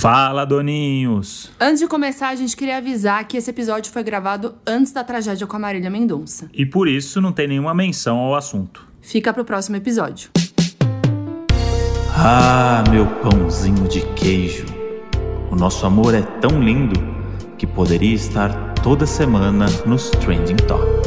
Fala, doninhos! Antes de começar, a gente queria avisar que esse episódio foi gravado antes da tragédia com a Marília Mendonça. E por isso não tem nenhuma menção ao assunto. Fica pro próximo episódio. Ah, meu pãozinho de queijo. O nosso amor é tão lindo que poderia estar toda semana nos Trending Topics.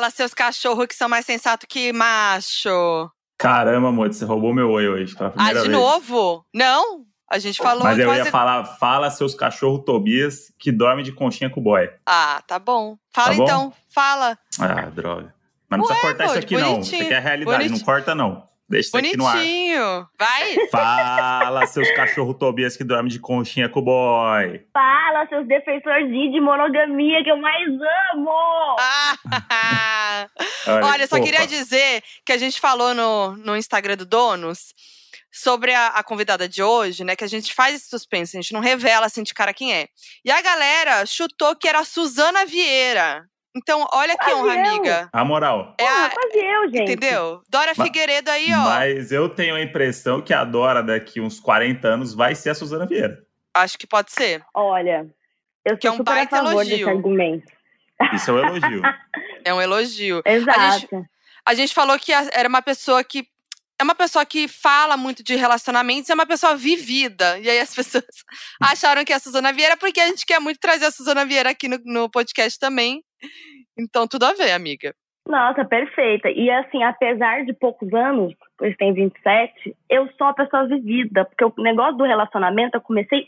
Fala, seus cachorros que são mais sensatos que macho. Caramba, amor, você roubou meu oi hoje pela Ah, primeira de vez. novo? Não? A gente falou Mas eu quase- ia falar, fala seus cachorros Tobias que dorme de conchinha com o boy. Ah, tá bom. Fala Tá bom? então, fala. Ah, droga. Mas não Ué, precisa cortar isso amor, aqui, não. Isso bonitinho. aqui é a realidade, Bonitinho. não corta, não. Deixa isso aqui no ar. Bonitinho. Vai. Fala, seus cachorros Tobias que dorme de conchinha com o boy. Fala, seus defensores de monogamia que eu mais amo! Ah, Olha, eu só queria dizer que a gente falou no, no Instagram do Donos sobre a, a convidada de hoje, né? Que a gente faz esse suspense, a gente não revela assim de cara quem é. E a galera chutou que era a Suzana Vieira. Então, olha que honra, eu. amiga. A moral. É a- quase eu, gente. entendeu? Dora Figueiredo aí, ó. Mas eu tenho a impressão que a Dora, daqui uns 40 anos, vai ser a Suzana Vieira. Acho que pode ser. Olha, eu sou Que é um super a baita favor elogio. desse argumento. Isso é um elogio. É um elogio. Exato. A gente falou que a- era uma pessoa que. É uma pessoa que fala muito de relacionamentos, é uma pessoa vivida. E aí as pessoas acharam que é a Suzana Vieira, porque a gente quer muito trazer a Suzana Vieira aqui no, no podcast também. Então, tudo a ver, amiga. Nossa, perfeita. E assim, apesar de poucos anos, pois tem 27, eu sou uma pessoa vivida. Porque o negócio do relacionamento eu comecei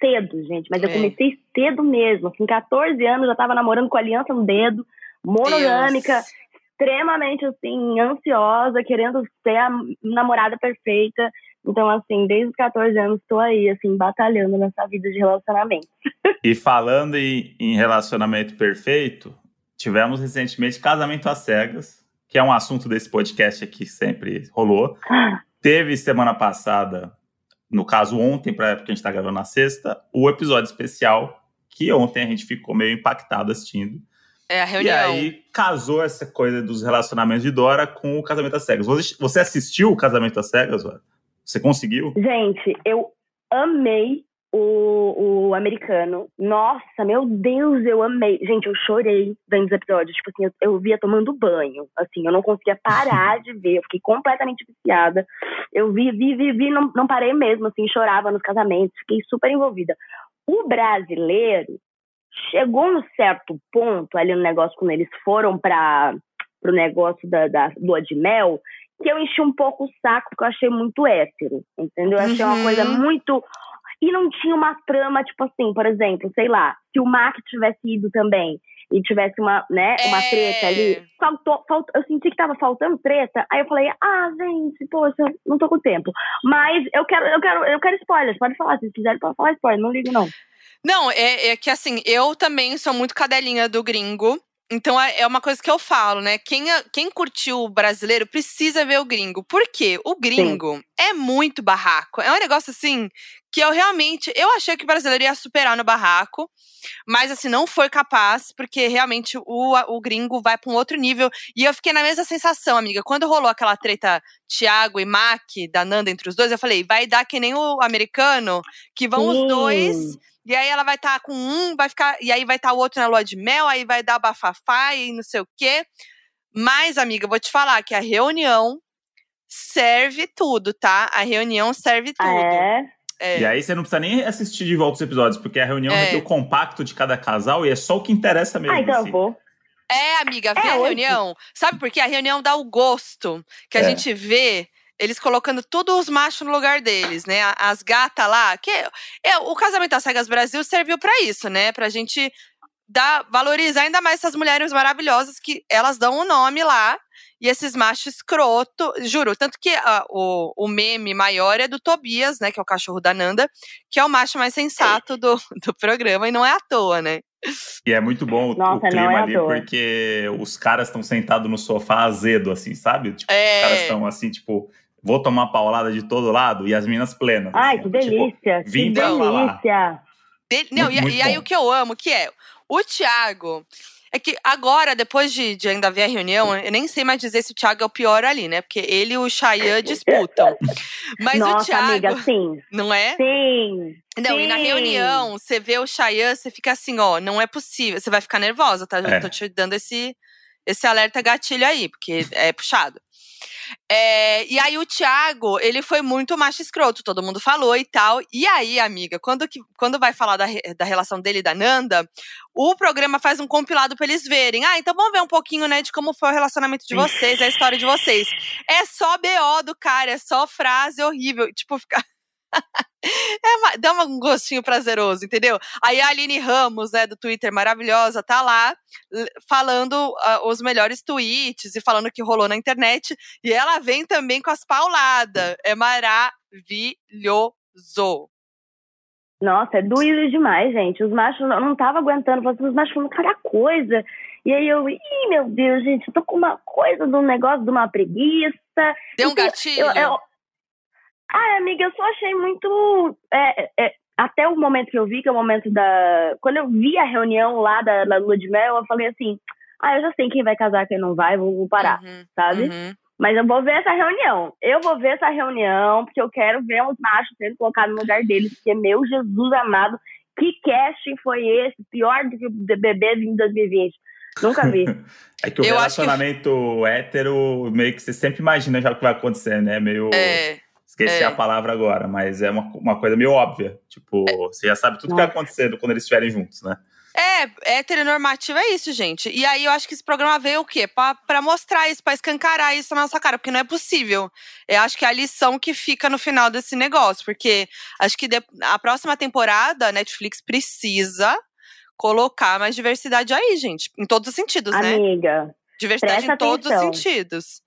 cedo, gente. Mas eu É. comecei cedo mesmo. Assim, 14 anos, eu já tava namorando com aliança no dedo, monogâmica. Deus. extremamente assim, ansiosa, querendo ser a namorada perfeita. Então, assim, desde os 14 anos estou aí, assim, batalhando nessa vida de relacionamento. E falando em, em relacionamento perfeito, tivemos recentemente casamento às cegas, que é um assunto desse podcast aqui que sempre rolou. Teve semana passada, no caso ontem, para porque a gente está gravando na sexta, o episódio especial, que ontem a gente ficou meio impactado assistindo. É a E reunião. aí casou essa coisa dos relacionamentos de Dora com o casamento às cegas. Você, você assistiu o casamento às cegas, Dora? Você conseguiu? Gente, eu amei o, o americano. Nossa, meu Deus, eu amei. Gente, eu chorei vendo os episódios. Tipo assim, eu, eu via tomando banho. Assim, eu não conseguia parar de ver. Eu fiquei completamente viciada. Eu vi, vi, vi, vi, não, não parei mesmo, assim, chorava nos casamentos. Fiquei super envolvida. O brasileiro chegou num certo ponto ali no negócio, quando eles foram para o negócio da, da lua de mel, que eu enchi um pouco o saco, porque eu achei muito hétero, entendeu? Eu achei uma Uhum. coisa muito. E não tinha uma trama, tipo assim, por exemplo, sei lá, se o Mark tivesse ido também e tivesse uma, né, uma É. treta ali, faltou, faltou, eu senti que tava faltando treta, aí eu falei, ah, gente, poxa, não tô com tempo. Mas eu quero, eu quero, eu quero spoilers, pode falar, se vocês quiserem, pode falar spoiler, não ligo não. Não, é, é que assim, eu também sou muito cadelinha do gringo. Então é é uma coisa que eu falo, né? Quem, quem curtiu o brasileiro precisa ver o gringo. Por quê? O gringo é muito barraco. É um negócio assim que eu realmente. Eu achei que o brasileiro ia superar no barraco, mas assim, não foi capaz, porque realmente o, o gringo vai para um outro nível. E eu fiquei na mesma sensação, amiga. Quando rolou aquela treta Thiago e Mac da Nanda entre os dois, eu falei, vai dar que nem o americano, que vão os dois. E aí ela vai estar com um, vai ficar. E aí vai estar o outro na lua de mel, aí vai dar bafafá e não sei o quê. Mas, amiga, eu vou te falar que a reunião serve tudo, tá? A reunião serve tudo. Ah, é? É. E aí você não precisa nem assistir de volta os episódios, porque a reunião É. vai ter o compacto de cada casal e é só o que interessa mesmo. Ah, então assim. eu vou. É, amiga, vê É, a hoje. reunião. Sabe por quê? A reunião dá o gosto que a É. gente vê eles colocando todos os machos no lugar deles, né? A- As gatas lá. Que é, o Casamento às Cegas Brasil serviu pra isso, né? Pra gente dar, valorizar ainda mais essas mulheres maravilhosas que elas dão o nome lá. E esses machos escroto, juro, tanto que ah, o, o meme maior é do Tobias, né? Que é o cachorro da Nanda, que é o macho mais sensato do, do programa, e não é à toa, né? E é muito bom o, Nossa, o clima é ali, toa. porque os caras estão sentados no sofá azedo, assim, sabe? Tipo, É. Os caras estão assim, tipo, vou tomar paulada de todo lado e as minas plenas. Ai, assim, que tipo, delícia. vim que pra falar. delícia. Dele- não, Muito, e, muito e aí o que eu amo, que é o Thiago, É que agora, depois de, de ainda ver a reunião, eu nem sei mais dizer se o Thiago é o pior ali, né? Porque ele e o Chayanne disputam. Mas Nossa, o Thiago. amiga, sim. Não é? Sim. Não, sim. e na reunião, você vê o Chayanne, você fica assim, ó, não é possível. Você vai ficar nervosa, tá? É. Eu tô te dando esse, esse alerta gatilho aí, porque é puxado. É, e aí o Thiago, ele foi muito macho escroto, todo mundo falou e tal. E aí, amiga, quando, que, quando vai falar da, da relação dele e da Nanda, o programa faz um compilado pra eles verem. Ah, então vamos ver um pouquinho, né, de como foi o relacionamento de vocês, a história de vocês. É só BO do cara, é só frase horrível. Tipo, fica. É dá um gostinho prazeroso, entendeu? Aí a Aline Ramos, né, do Twitter, maravilhosa, tá lá falando ah, os melhores tweets e falando o que rolou na internet. E ela vem também com as pauladas. É maravilhoso. Nossa, é doído demais, gente. Os machos não, não tava aguentando, falando, os machos falando cada coisa. E aí eu, ih, meu Deus, gente, eu tô com uma coisa de um negócio de uma preguiça. Deu um gatilho? Eu, eu... Ai, amiga, eu só achei muito. é, é, até o momento que eu vi, que é o momento da. Quando eu vi a reunião lá da, da Lua de Mel, eu falei assim: ah, eu já sei quem vai casar, quem não vai, vou, vou parar, Uhum, sabe? uhum. Mas eu vou ver essa reunião. Eu vou ver essa reunião, porque eu quero ver os machos sendo colocados no lugar deles, porque, meu Jesus amado, que casting foi esse? Pior do que o BBB em 2020. Nunca vi. É que o Eu acho que- relacionamento hétero, meio que você sempre imagina já o que vai acontecer, né? Meio. É, Esqueci é. a palavra agora, mas é uma, uma coisa meio óbvia. Tipo, você já sabe tudo que vai Nossa. acontecer quando eles estiverem juntos, né? é, heteronormativo é isso, gente. E aí eu acho que esse programa veio o quê? Pra, pra mostrar isso, pra escancarar isso na nossa cara, porque não é possível. Eu acho que é a lição que fica no final desse negócio, porque acho que de- a próxima temporada a Netflix precisa colocar mais diversidade aí, gente. Em todos os sentidos, né? Amiga, Diversidade presta em todos os atenção. sentidos.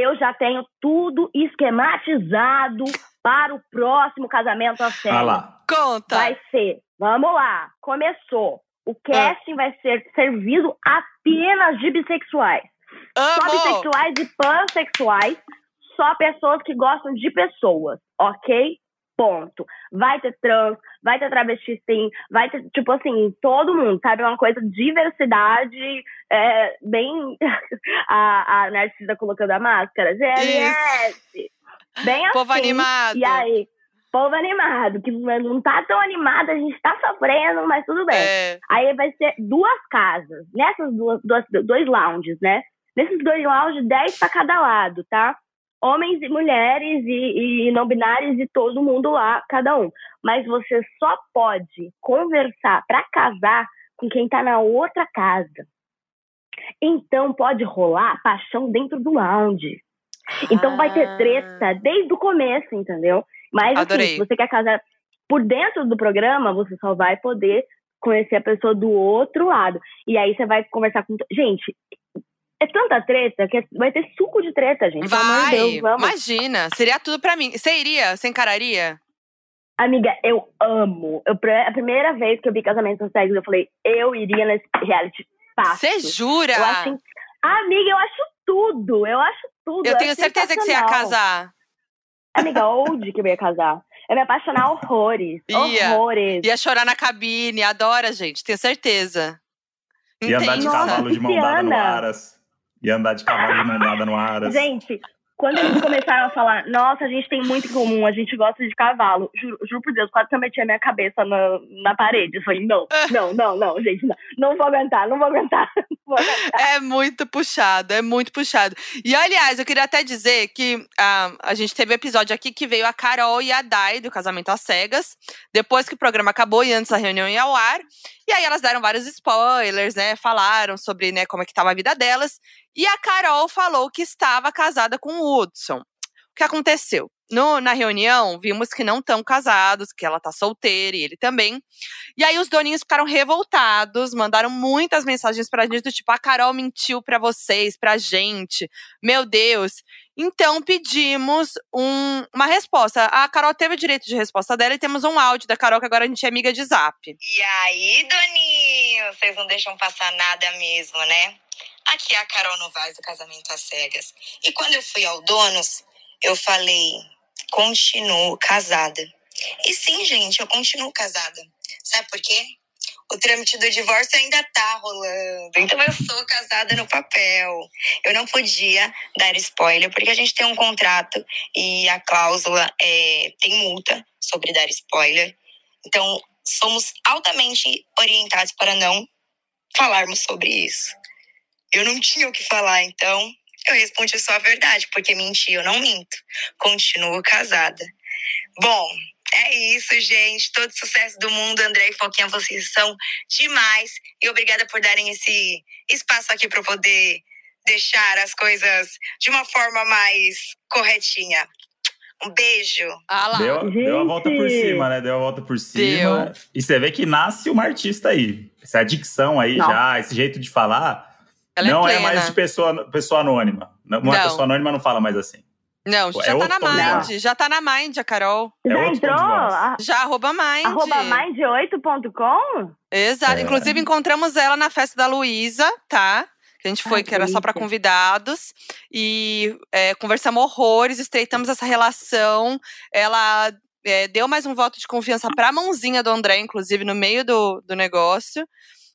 Eu já tenho tudo esquematizado para o próximo casamento a sério. Ah lá. Conta! Vai ser, vamos lá, começou. O casting vai ser servido apenas de bissexuais. Só Amo! bissexuais e pansexuais, só pessoas que gostam de pessoas, ok? Ponto. Vai ter trans, vai ter travesti sim, vai ter, tipo assim, todo mundo, sabe? É uma coisa de diversidade, é, bem. a, a Narcisa colocando a máscara, GLS. Bem assim. Povo animado. E aí, povo animado, que não tá tão animado, a gente tá sofrendo, mas tudo bem. É, Aí vai ser duas casas. Nessas duas, duas dois lounges, né? Nesses dois lounges, 10 para cada lado, tá? Homens e mulheres e, e não binários e todo mundo lá, cada um. Mas você só pode conversar para casar com quem tá na outra casa. Então pode rolar paixão dentro do lounge. Então vai ter Ah. treta desde o começo, entendeu? Mas Adorei. assim, se você quer casar por dentro do programa, você só vai poder conhecer a pessoa do outro lado. E aí você vai conversar com. Gente, é tanta treta que vai ter suco de treta, gente. Vai, Deus, vamos. imagina. Seria tudo pra mim. Você iria? Você encararia? Amiga, eu amo. Eu, a primeira vez que eu vi casamento às cegas, eu falei, eu iria nesse reality fácil. Você jura? Eu acho. Amiga, eu acho tudo. Eu acho tudo. Eu é tenho certeza que você ia casar. Amiga, onde que eu ia casar? Eu ia me apaixonar horrores. Ia. Horrores. Ia chorar na cabine, adora, gente, tenho certeza. E andar de Intensa. cavalo de mão dada no. Aras. E andar de cavalo de mão dada no Aras. Gente, quando eles começaram a falar, nossa, a gente tem muito em comum, a gente gosta de cavalo. Juro, juro por Deus, quase que eu meti a minha cabeça na, na parede. Eu falei, não, não, não, não, gente, não. Não vou aguentar, não vou aguentar. Não vou aguentar. É muito puxado, é muito puxado. E aliás, eu queria até dizer que ah, a gente teve um episódio aqui que veio a Carol e a Dai do Casamento às Cegas, depois que o programa acabou e antes da reunião ia ao ar. E aí elas deram vários spoilers, né? Falaram sobre né, como é que estava a vida delas. E a Carol falou que estava casada com o Hudson. O que aconteceu? No- na reunião, vimos que não estão casados, que ela tá solteira e ele também. E aí os doninhos ficaram revoltados, mandaram muitas mensagens pra gente do tipo: a Carol mentiu pra vocês, pra gente. Meu Deus. Então pedimos um- uma resposta. A Carol teve o direito de resposta dela e temos um áudio da Carol, que agora a gente é amiga de zap. E aí, Doninho? Vocês não deixam passar nada mesmo, né? Aqui é a Carol Novaes do Casamento às Cegas. E quando eu fui ao Donos, eu falei: continuo casada. E sim, gente, eu continuo casada. Sabe por quê? O trâmite do divórcio ainda tá rolando. Então eu sou casada no papel. Eu não podia dar spoiler, porque a gente tem um contrato e a cláusula é, tem multa sobre dar spoiler. Então, somos altamente orientados para não falarmos sobre isso. Eu não tinha o que falar, então eu respondi só a verdade, porque mentir eu não minto. Continuo casada. Bom, é isso, gente. Todo sucesso do mundo. André e Foquinha, vocês são demais. E obrigada por darem esse espaço aqui para poder deixar as coisas de uma forma mais corretinha. Um beijo. Ah lá. Deu, deu a volta por cima, né? Deu a volta por cima. E você vê que nasce uma artista aí. Essa dicção aí Não. já, esse jeito de falar, Ela não é é, mais de pessoa, pessoa anônima. Uma Não. pessoa anônima não fala mais assim. Não, É já tá outro na Mind. voz. Já tá na Mind, a Carol. É Já entrou? A- Já arroba Mind. Arroba mind8.com? Exato. É. Inclusive, encontramos ela na festa da Luísa, tá? Que a gente foi, Ai, que era só para convidados. E é, conversamos horrores, estreitamos essa relação. Ela é, deu mais um voto de confiança pra mãozinha do André, inclusive, no meio do, do negócio.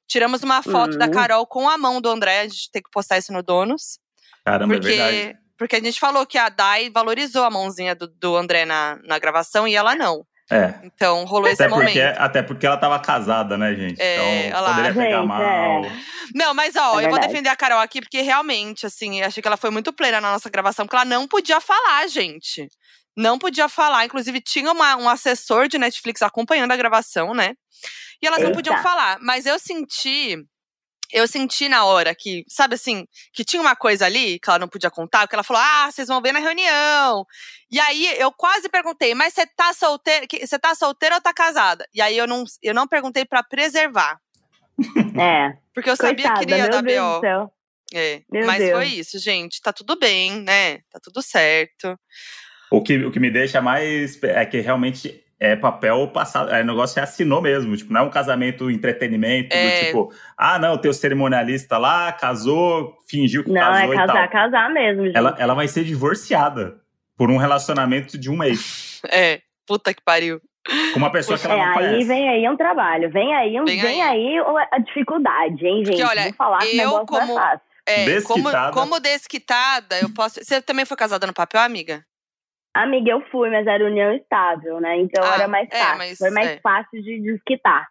Tiramos uma foto da Hum. Carol com a mão do André. A gente tem que postar isso no Donos. Caramba, é Porque, verdade. Porque a gente falou que a Dai valorizou a mãozinha do, do André na, na gravação e ela não. É. Então rolou esse Até momento. porque, até porque ela tava casada, né, gente? É, então olha lá. poderia pegar Gente, mal. é. Não, mas ó, É eu vou defender a Carol aqui, porque realmente, assim, achei que ela foi muito plena na nossa gravação, porque ela não podia falar, gente. Não podia falar. Inclusive, tinha uma- um assessor de Netflix acompanhando a gravação, né? E elas não Eita. podiam falar. Mas eu senti. Eu senti na hora que, sabe assim, que tinha uma coisa ali que ela não podia contar, que ela falou: ah, vocês vão ver na reunião. E aí eu quase perguntei, mas você tá solteira? Você tá solteira ou tá casada? E aí eu não, eu não perguntei pra preservar. É. Porque eu sabia Coitada, que iria dar BO. É, mas Deus. foi isso, gente. Tá tudo bem, né? Tá tudo certo. O que, o que me deixa mais é que realmente é papel passado, é negócio que assinou mesmo, tipo, não é um casamento entretenimento, do É. tipo, ah, não, tem o cerimonialista lá, casou, fingiu que Não, casou é e casar, casar mesmo, gente. Ela, ela vai ser divorciada por um relacionamento de um mês É, puta que pariu. com uma pessoa que ela É, não aí conhece. vem aí um trabalho. Vem aí, um, Vem vem, aí. a dificuldade, hein, gente? Porque, olha, Vou falar que o negócio como- não é fácil. É, como, Desquitada. como desquitada, eu posso. Você também foi casada no papel, amiga? Amiga, eu fui, mas era união estável, né? Então Ah, era mais é, fácil. mas Foi mais é. fácil de desquitar.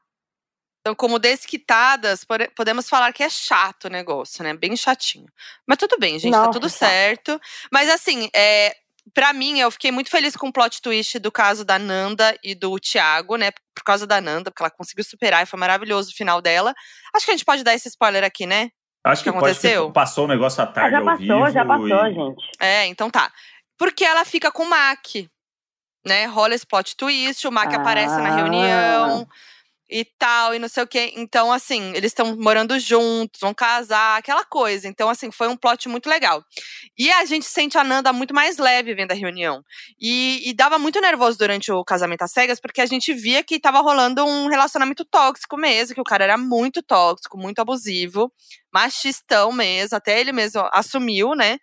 Então, como desquitadas, pode- podemos falar que é chato o negócio, né? Bem chatinho. Mas tudo bem, gente, tá Nossa, tudo chato. certo. Mas assim, é, para mim, eu fiquei muito feliz com o plot twist do caso da Nanda e do Thiago, né? Por causa da Nanda, porque ela conseguiu superar e foi maravilhoso o final dela. Acho que a gente pode dar esse spoiler aqui, né? Acho que que pode aconteceu? passou o negócio à Ah, tarde já ao passou, vivo. já passou, e- gente. É, então tá. Porque ela fica com o Mac, né? Rola esse plot twist, o Mac aparece na Ah. reunião e tal, e não sei o quê. Então, assim, eles estão morando juntos, vão casar, aquela coisa. Então, assim, foi um plot muito legal. E a gente sente a Nanda muito mais leve vendo a reunião. E, e dava muito nervoso durante o casamento às cegas, porque a gente via que tava rolando um relacionamento tóxico mesmo, que o cara era muito tóxico, muito abusivo, machistão mesmo, até ele mesmo assumiu, né?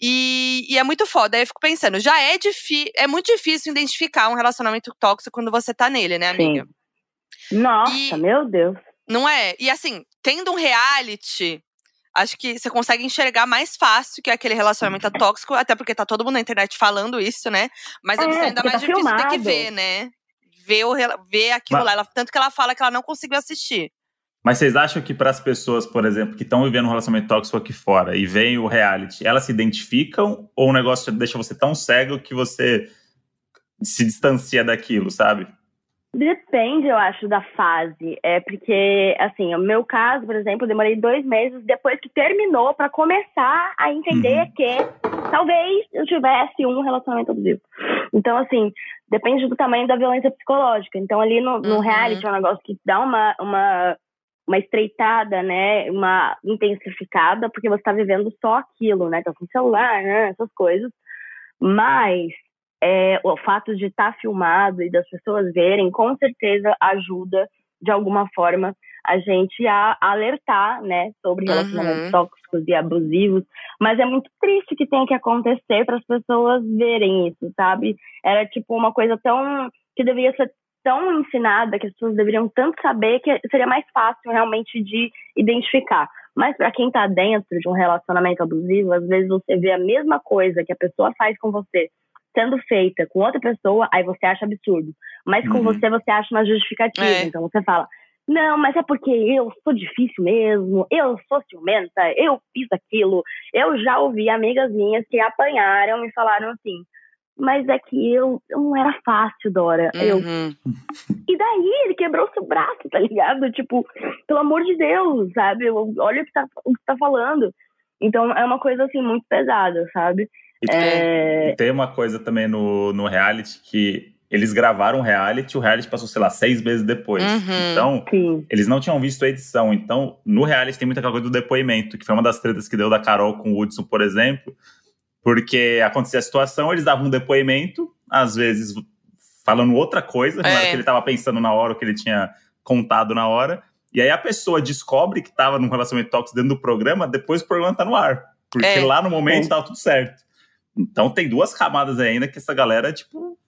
E, e é muito foda. Aí eu fico pensando, já é difícil, é muito difícil identificar um relacionamento tóxico quando você tá nele, né, amiga? Nossa, E- meu Deus. Não é? E assim, tendo um reality, acho que você consegue enxergar mais fácil que aquele relacionamento é tóxico, até porque tá todo mundo na internet falando isso, né? Mas É, ser ainda mais tá difícil ter que filmado. ver, né? Ver, o, ver aquilo Mas- lá. Ela- tanto que ela fala que ela não conseguiu assistir. Mas vocês acham que para as pessoas, por exemplo, que estão vivendo um relacionamento tóxico aqui fora e veem o reality, elas se identificam ou o negócio deixa você tão cego que você se distancia daquilo, sabe? Depende, eu acho, da fase. É porque, assim, o meu caso, por exemplo, eu demorei dois meses depois que terminou pra começar a entender Uhum. que talvez eu tivesse um relacionamento abusivo. Então, assim, depende do tamanho da violência psicológica. Então, ali no, no Uhum. reality é um negócio que dá uma, uma, uma estreitada, né? Uma intensificada, porque você tá vivendo só aquilo, né? Tá com celular, né? Essas coisas. Mas é, o fato de estar filmado e das pessoas verem, com certeza ajuda de alguma forma a gente a alertar, né, sobre Uhum. relacionamentos tóxicos e abusivos. Mas é muito triste que tenha que acontecer para as pessoas verem isso, sabe? Era tipo uma coisa tão que devia ser tão ensinada que as pessoas deveriam tanto saber que seria mais fácil realmente de identificar. Mas para quem está dentro de um relacionamento abusivo, às vezes você vê a mesma coisa que a pessoa faz com você sendo feita com outra pessoa, aí você acha absurdo. Mas com uhum. você, você acha uma justificativa. É. Então você fala, não, mas é porque eu sou difícil mesmo, eu sou ciumenta, eu fiz aquilo. Eu já ouvi amigas minhas que apanharam e falaram assim, mas é que eu, eu não era fácil, Dora. Uhum. Eu. E daí ele quebrou seu braço, tá ligado? Tipo, pelo amor de Deus, sabe? Olha o que tá, o que tá falando. Então é uma coisa assim muito pesada, sabe? E tem, é... tem uma coisa também no, no reality que eles gravaram o reality, o reality passou, sei lá, seis meses depois. Uhum. Então, Sim. eles não tinham visto a edição. Então, no reality tem muita coisa do depoimento, que foi uma das tretas que deu da Carol com o Hudson, por exemplo, porque acontecia a situação, eles davam um depoimento, às vezes falando outra coisa, não é. era o que ele estava pensando na hora, o que ele tinha contado na hora. E aí a pessoa descobre que estava num relacionamento tóxico dentro do programa, depois o programa está no ar. Porque é. lá no momento estava tudo certo. Então tem duas camadas ainda que essa galera, tipo,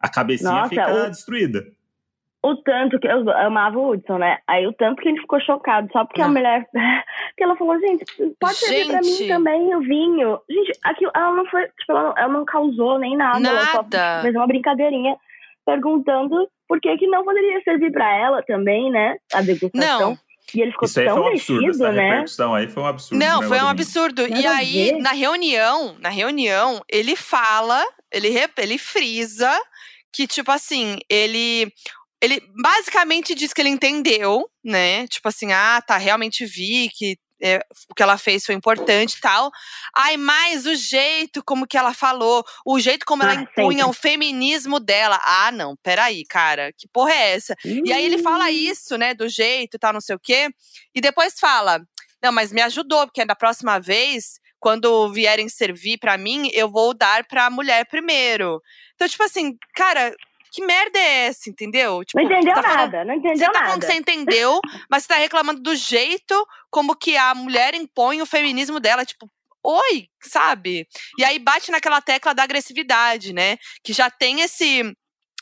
a cabecinha Nossa, fica o... destruída o tanto que eu amava o Hudson, né? Aí o tanto que ele ficou chocado só porque a mulher. que ela falou, gente, pode servir pra mim também o vinho. Gente, aquilo, ela não foi. Tipo, ela, ela não causou nem nada. nada. Ela só fez uma brincadeirinha perguntando por que, que não poderia servir pra ela também, né? A degustação. Não. E ele ficou Isso aí tão foi um absurdo, mexido, essa né? repercussão aí foi um absurdo. Não, foi um absurdo. E aí, na reunião, na reunião, ele fala, ele, ele frisa que, tipo assim, ele ele basicamente diz que ele entendeu, né? Tipo assim, ah, tá, realmente vi que é, o que ela fez foi importante e tal. Ai, mas o jeito como que ela falou, o jeito como ah, ela impunha sempre. o feminismo dela. Ah, não, peraí, cara, que porra é essa? E aí ele fala isso, né, do jeito e tal, não sei o quê. E depois fala, não, mas me ajudou, porque da próxima vez quando vierem servir para mim, eu vou dar para a mulher primeiro. Então, tipo assim, cara, que merda é essa, entendeu? Tipo, não entendeu tá nada, falando, não entendeu você nada. Tá falando que você entendeu, mas você tá reclamando do jeito como que a mulher impõe o feminismo dela, tipo, oi, sabe? E aí bate naquela tecla da agressividade, né? Que já tem esse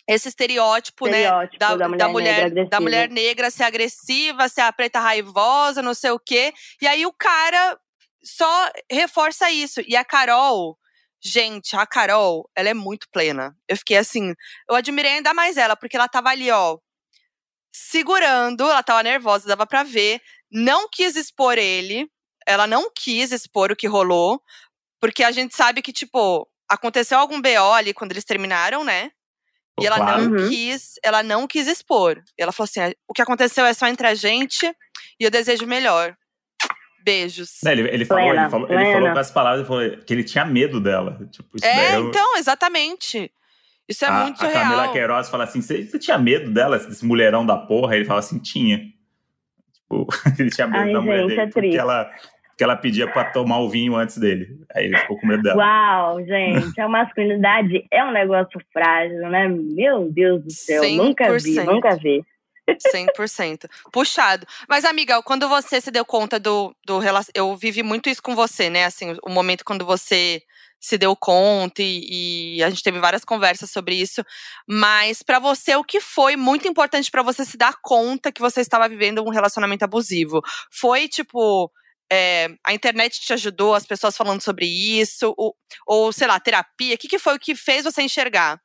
esse estereótipo, né, estereótipo né, da, da, mulher, da, mulher, da mulher negra ser agressiva, ser a preta raivosa, não sei o quê. E aí o cara só reforça isso. E a Carol, Gente, a Carol, ela é muito plena. Eu fiquei assim, eu admirei ainda mais ela, porque ela tava ali, ó, segurando, ela tava nervosa, dava para ver, não quis expor ele, ela não quis expor o que rolou, porque a gente sabe que, tipo, aconteceu algum BO ali quando eles terminaram, né? E ela claro. não uhum. quis, ela não quis expor. Ela falou assim: o que aconteceu é só entre a gente e eu desejo melhor. Beijos. Não, ele, ele, falou, ele, falou, ele falou com as palavras falou, que ele tinha medo dela. Tipo, é, eu... então, exatamente. Isso é a, muito a real. A Camila Queiroz fala assim: você, tinha medo dela, desse mulherão da porra? Ele fala assim: tinha. Tipo, ele tinha medo Ai, da mulher gente, dele. É porque, ela, porque ela pedia pra tomar o vinho antes dele. Aí ele ficou com medo dela. Uau, gente, a masculinidade é um negócio frágil, né? Meu Deus do céu, 100%. nunca vi, nunca vi. 100%. Puxado. Mas, amiga, quando você se deu conta do, do Eu vivi muito isso com você, né? Assim, o momento quando você se deu conta e, e a gente teve várias conversas sobre isso. Mas, para você, o que foi muito importante para você se dar conta que você estava vivendo um relacionamento abusivo? Foi, tipo. É, a internet te ajudou, as pessoas falando sobre isso, ou, ou sei lá, terapia? O que, que foi o que fez você enxergar?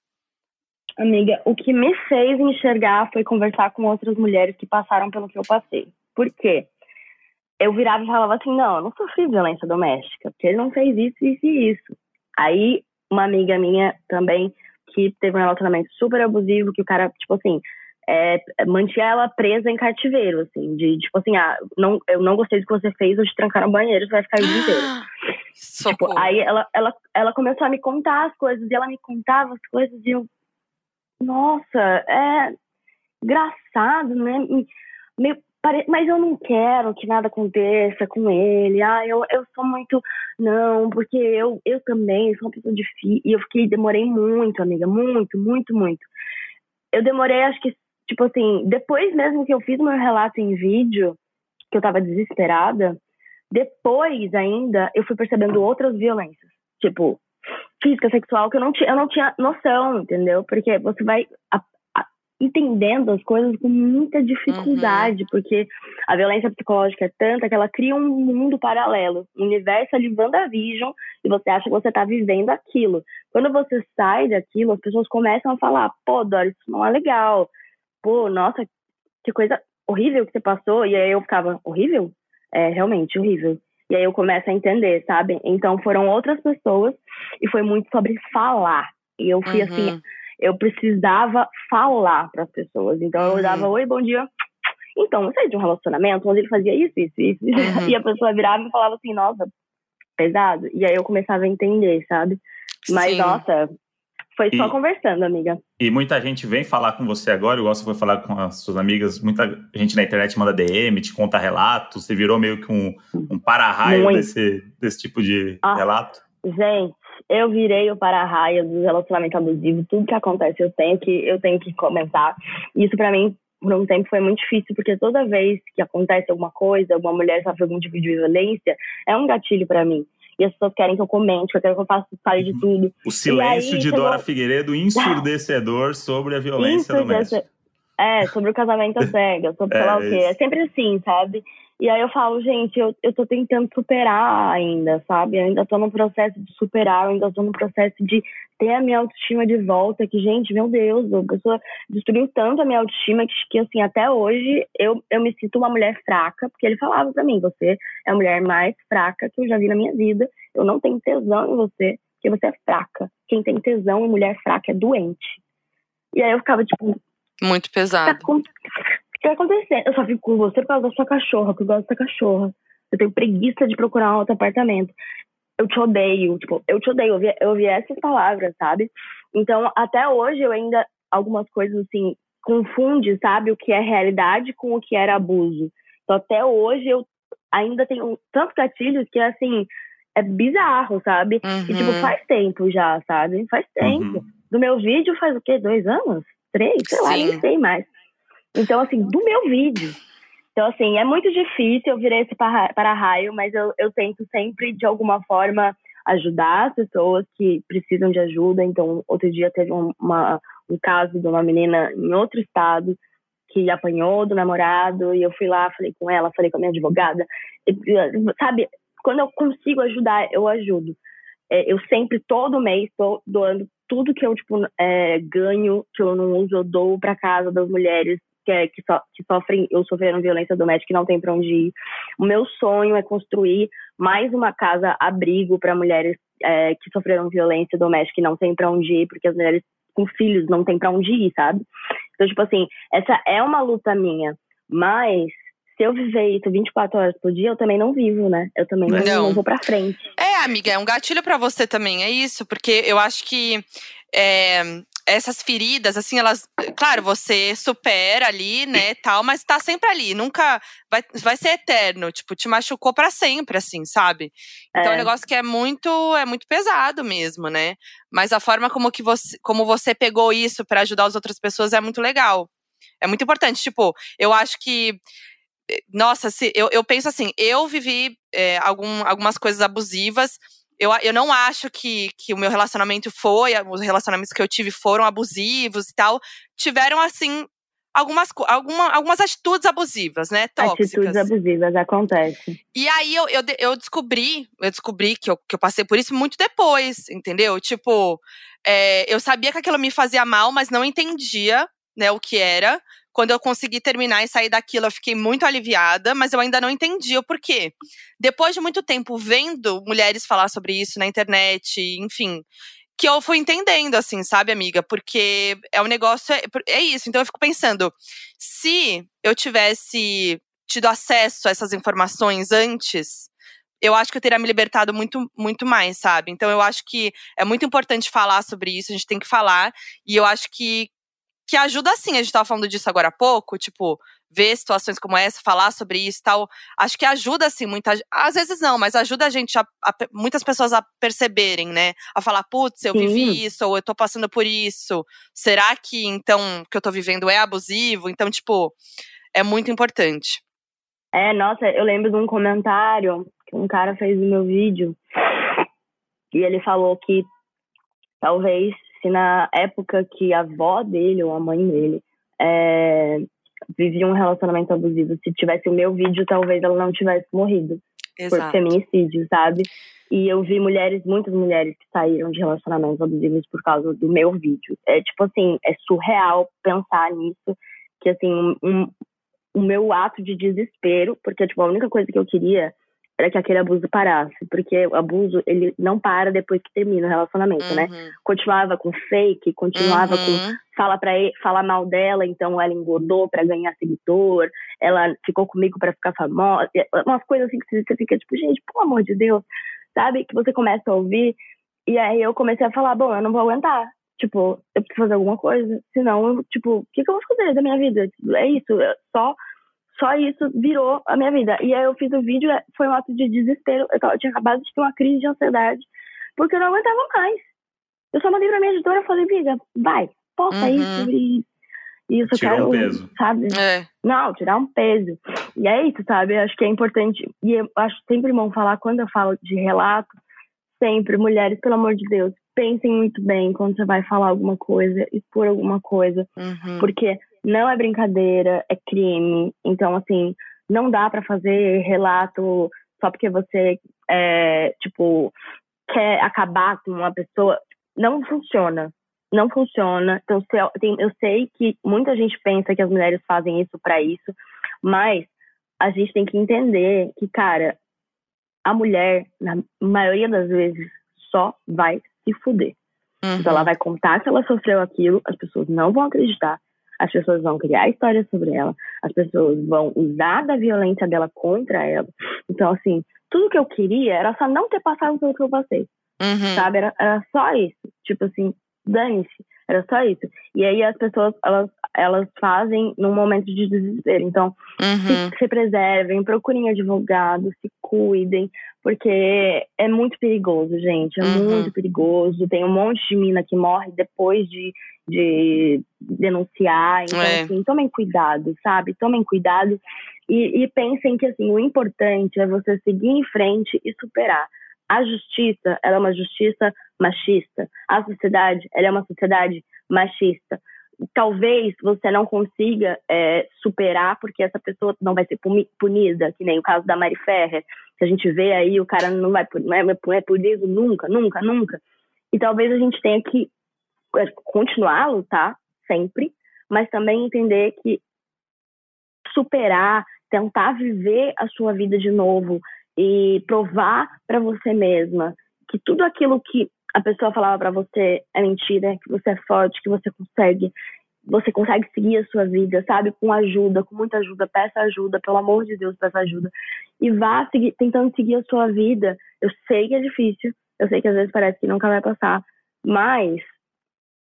Amiga, o que me fez enxergar foi conversar com outras mulheres que passaram pelo que eu passei. Por quê? Eu virava e falava assim: não, eu não sofri violência doméstica, porque ele não fez isso, isso e isso. Aí, uma amiga minha também, que teve um relacionamento super abusivo, que o cara, tipo assim, é, mantinha ela presa em cativeiro, assim, de tipo assim, ah, não, eu não gostei do que você fez, eu te trancar no banheiro, você vai ficar o dia inteiro. tipo, aí ela, ela, ela começou a me contar as coisas, e ela me contava as coisas, e eu, nossa, é engraçado, né? Meio, mas eu não quero que nada aconteça com ele. Ah, eu, eu sou muito. Não, porque eu, eu também sou uma pessoa difícil. E eu fiquei, demorei muito, amiga, muito, muito, muito. Eu demorei, acho que, tipo assim, depois mesmo que eu fiz meu relato em vídeo, que eu tava desesperada, depois ainda eu fui percebendo outras violências. Tipo, física, sexual, que eu não tinha, eu não tinha noção, entendeu? Porque você vai. A, a, entendendo as coisas com muita dificuldade, uhum. porque a violência psicológica é tanta que ela cria um mundo paralelo, um universo ali WandaVision, e você acha que você está vivendo aquilo. Quando você sai daquilo, as pessoas começam a falar, pô, Doris, isso não é legal. Pô, nossa, que coisa horrível que você passou. E aí eu ficava, horrível? É, realmente, horrível. E aí eu começo a entender, sabe? Então foram outras pessoas e foi muito sobre falar. E eu fui assim, uhum. assim, eu precisava falar para as pessoas. Então eu dava, uhum. oi, bom dia. Então, você é de um relacionamento onde ele fazia isso, isso, isso. Uhum. E a pessoa virava e falava assim, nossa, pesado. E aí eu começava a entender, sabe? Mas, Sim. nossa, foi só e, conversando, amiga. E muita gente vem falar com você agora, igual você foi falar com as suas amigas, muita gente na internet manda DM, te conta relatos, você virou meio que um, um para-raio desse, desse tipo de ah, relato? Gente, eu virei o para-raio do relacionamento abusivo, tudo que acontece eu tenho que, eu tenho que comentar. Isso para mim por um tempo foi muito difícil, porque toda vez que acontece alguma coisa, alguma mulher sofre algum tipo de violência, é um gatilho para mim e as pessoas querem que eu comente, que eu quero que eu faça fale de uhum. tudo. O silêncio aí, de Dora Figueiredo ensurdecedor sobre a violência doméstica. É, sobre o casamento às cegas, sobre é, sei lá o quê. É sempre assim, sabe? E aí eu falo, gente, eu, eu tô tentando superar ainda, sabe? Eu ainda tô no processo de superar, eu ainda tô no processo de ter a minha autoestima de volta, que, gente, meu Deus, a pessoa destruiu tanto a minha autoestima que, que assim, até hoje eu, eu me sinto uma mulher fraca, porque ele falava para mim, você é a mulher mais fraca que eu já vi na minha vida, eu não tenho tesão em você, porque você é fraca. Quem tem tesão em mulher fraca é doente. E aí eu ficava, tipo... Muito pesado. Tá, que tá acontecendo? Eu só fico com você por causa da sua cachorra, porque eu gosto da cachorra. Eu tenho preguiça de procurar um outro apartamento. Eu te odeio, tipo, eu te odeio. Eu ouvi, eu ouvi essas palavras, sabe? Então, até hoje, eu ainda, algumas coisas assim, confunde, sabe, o que é realidade com o que era abuso. Então, até hoje, eu ainda tenho tantos gatilhos que, assim, é bizarro, sabe? Uhum. E, tipo, uhum. faz tempo já, sabe? Faz tempo. Uhum. Do meu vídeo faz o quê? Dois anos? Três? Sei Sim. lá, nem sei mais. Então, assim, do meu vídeo. Então, assim, é muito difícil eu virar esse para-raio, mas eu, eu tento sempre, de alguma forma, ajudar as pessoas que precisam de ajuda. Então, outro dia teve um, uma, um caso de uma menina em outro estado que apanhou do namorado e eu fui lá, falei com ela, falei com a minha advogada. E, sabe, quando eu consigo ajudar, eu ajudo. É, eu sempre, todo mês, estou doando tudo que eu tipo, é, ganho, que eu não uso, eu dou para casa das mulheres que, é, que, so, que sofrem ou sofreram violência doméstica e não tem para onde ir. O meu sonho é construir mais uma casa abrigo para mulheres é, que sofreram violência doméstica e não tem para onde ir, porque as mulheres com filhos não tem para onde ir, sabe? Então, tipo assim, essa é uma luta minha, mas se eu viver isso 24 horas por dia, eu também não vivo, né? Eu também não, não. vou pra frente. É, amiga, é um gatilho para você também, é isso, porque eu acho que é, essas feridas, assim, elas. Claro, você supera ali, né, tal, mas tá sempre ali. Nunca vai, vai ser eterno. Tipo, te machucou para sempre, assim, sabe? Então é. um negócio que é muito, é muito pesado mesmo, né? Mas a forma como, que você, como você pegou isso para ajudar as outras pessoas é muito legal. É muito importante. Tipo, eu acho que eh, nossa, se, eu, eu penso assim, eu vivi é, algum, algumas coisas abusivas eu, eu não acho que, que o meu relacionamento foi, os relacionamentos que eu tive foram abusivos e tal. Tiveram, assim, algumas, alguma, algumas atitudes abusivas, né? Tóxicas. Atitudes abusivas, acontece. E aí eu, eu, eu descobri, eu descobri que eu, que eu passei por isso muito depois, entendeu? Tipo, é, eu sabia que aquilo me fazia mal, mas não entendia né, o que era. Quando eu consegui terminar e sair daquilo, eu fiquei muito aliviada, mas eu ainda não entendi o porquê. Depois de muito tempo vendo mulheres falar sobre isso na internet, enfim, que eu fui entendendo, assim, sabe, amiga? Porque é um negócio. É, é isso. Então eu fico pensando, se eu tivesse tido acesso a essas informações antes, eu acho que eu teria me libertado muito, muito mais, sabe? Então eu acho que é muito importante falar sobre isso, a gente tem que falar. E eu acho que que ajuda sim, a gente tava falando disso agora há pouco, tipo, ver situações como essa, falar sobre isso e tal. Acho que ajuda assim muita às vezes não, mas ajuda a gente a, a muitas pessoas a perceberem, né? A falar, putz, eu sim. vivi isso ou eu tô passando por isso. Será que então o que eu tô vivendo é abusivo? Então, tipo, é muito importante. É, nossa, eu lembro de um comentário que um cara fez no meu vídeo e ele falou que talvez na época que a avó dele ou a mãe dele é, vivia um relacionamento abusivo. Se tivesse o meu vídeo, talvez ela não tivesse morrido Exato. por feminicídio, sabe? E eu vi mulheres, muitas mulheres que saíram de relacionamentos abusivos por causa do meu vídeo. É tipo assim, é surreal pensar nisso, que assim, um, o meu ato de desespero, porque tipo, a única coisa que eu queria era que aquele abuso parasse, porque o abuso ele não para depois que termina o relacionamento, né? Uhum. Continuava com fake, continuava com Uhum. fala para fala mal dela, então ela engordou para ganhar seguidor, ela ficou comigo para ficar famosa, umas coisas assim que você fica tipo, gente, pelo amor de Deus, sabe? Que você começa a ouvir e aí eu comecei a falar, bom, eu não vou aguentar. Tipo, eu preciso fazer alguma coisa, senão eu, tipo, o que, que eu vou fazer da minha vida? É isso, eu- só só isso virou a minha vida. E aí eu fiz o vídeo, é, foi um ato de desespero. Eu, tava- eu tinha acabado de ter uma crise de ansiedade, porque eu não aguentava mais. Eu só mandei pra minha editora e falei, amiga, vai, posta Uhum. isso e, isso Tirou quero, um peso. sabe? É. Não, tirar um peso. E é isso, sabe? Eu acho que é importante. E eu acho sempre bom falar, quando eu falo de relato, sempre, mulheres, pelo amor de Deus, pensem muito bem quando você vai falar alguma coisa, expor alguma coisa, Uhum. porque não é brincadeira, é crime. Então, assim, não dá pra fazer relato só porque você, é, tipo, quer acabar com uma pessoa. Não funciona. Não funciona. Então, se eu, sei que muita gente pensa que as mulheres fazem isso pra isso, mas a gente tem que entender que, cara, a mulher, na maioria das vezes, só vai se fuder. Então ela Uhum. vai contar que ela sofreu aquilo, as pessoas não vão acreditar, as pessoas vão criar histórias sobre ela, as pessoas vão usar da violência dela contra ela. Então, assim, tudo que eu queria era só não ter passado pelo que eu passei, Uhum. sabe? Era, era só isso. Tipo assim, dane-se. Era só isso. E aí as pessoas, elas, elas fazem num momento de desespero. Então, Uhum. se, se preservem, procurem advogado, se cuidem, porque é muito perigoso, gente. É Uhum. muito perigoso. Tem um monte de mina que morre depois de, de denunciar. Então, É. assim, tomem cuidado, sabe? Tomem cuidado e, e pensem que, assim, o importante é você seguir em frente e superar. A justiça, é uma justiça machista. A sociedade, é uma sociedade machista talvez você não consiga é, superar porque essa pessoa não vai ser puni- punida, que nem o caso da Mari Ferrer, que a gente vê aí, o cara não vai não é, não é punido nunca, nunca, nunca. E talvez a gente tenha que é, continuar a lutar sempre, mas também entender que superar, tentar viver a sua vida de novo e provar para você mesma que tudo aquilo que a pessoa falava para você é mentira, que você é forte, que você consegue, você consegue seguir a sua vida, sabe? Com ajuda, com muita ajuda, peça ajuda, pelo amor de Deus, peça ajuda. E vá seguir, tentando seguir a sua vida. Eu sei que é difícil, eu sei que às vezes parece que nunca vai passar, mas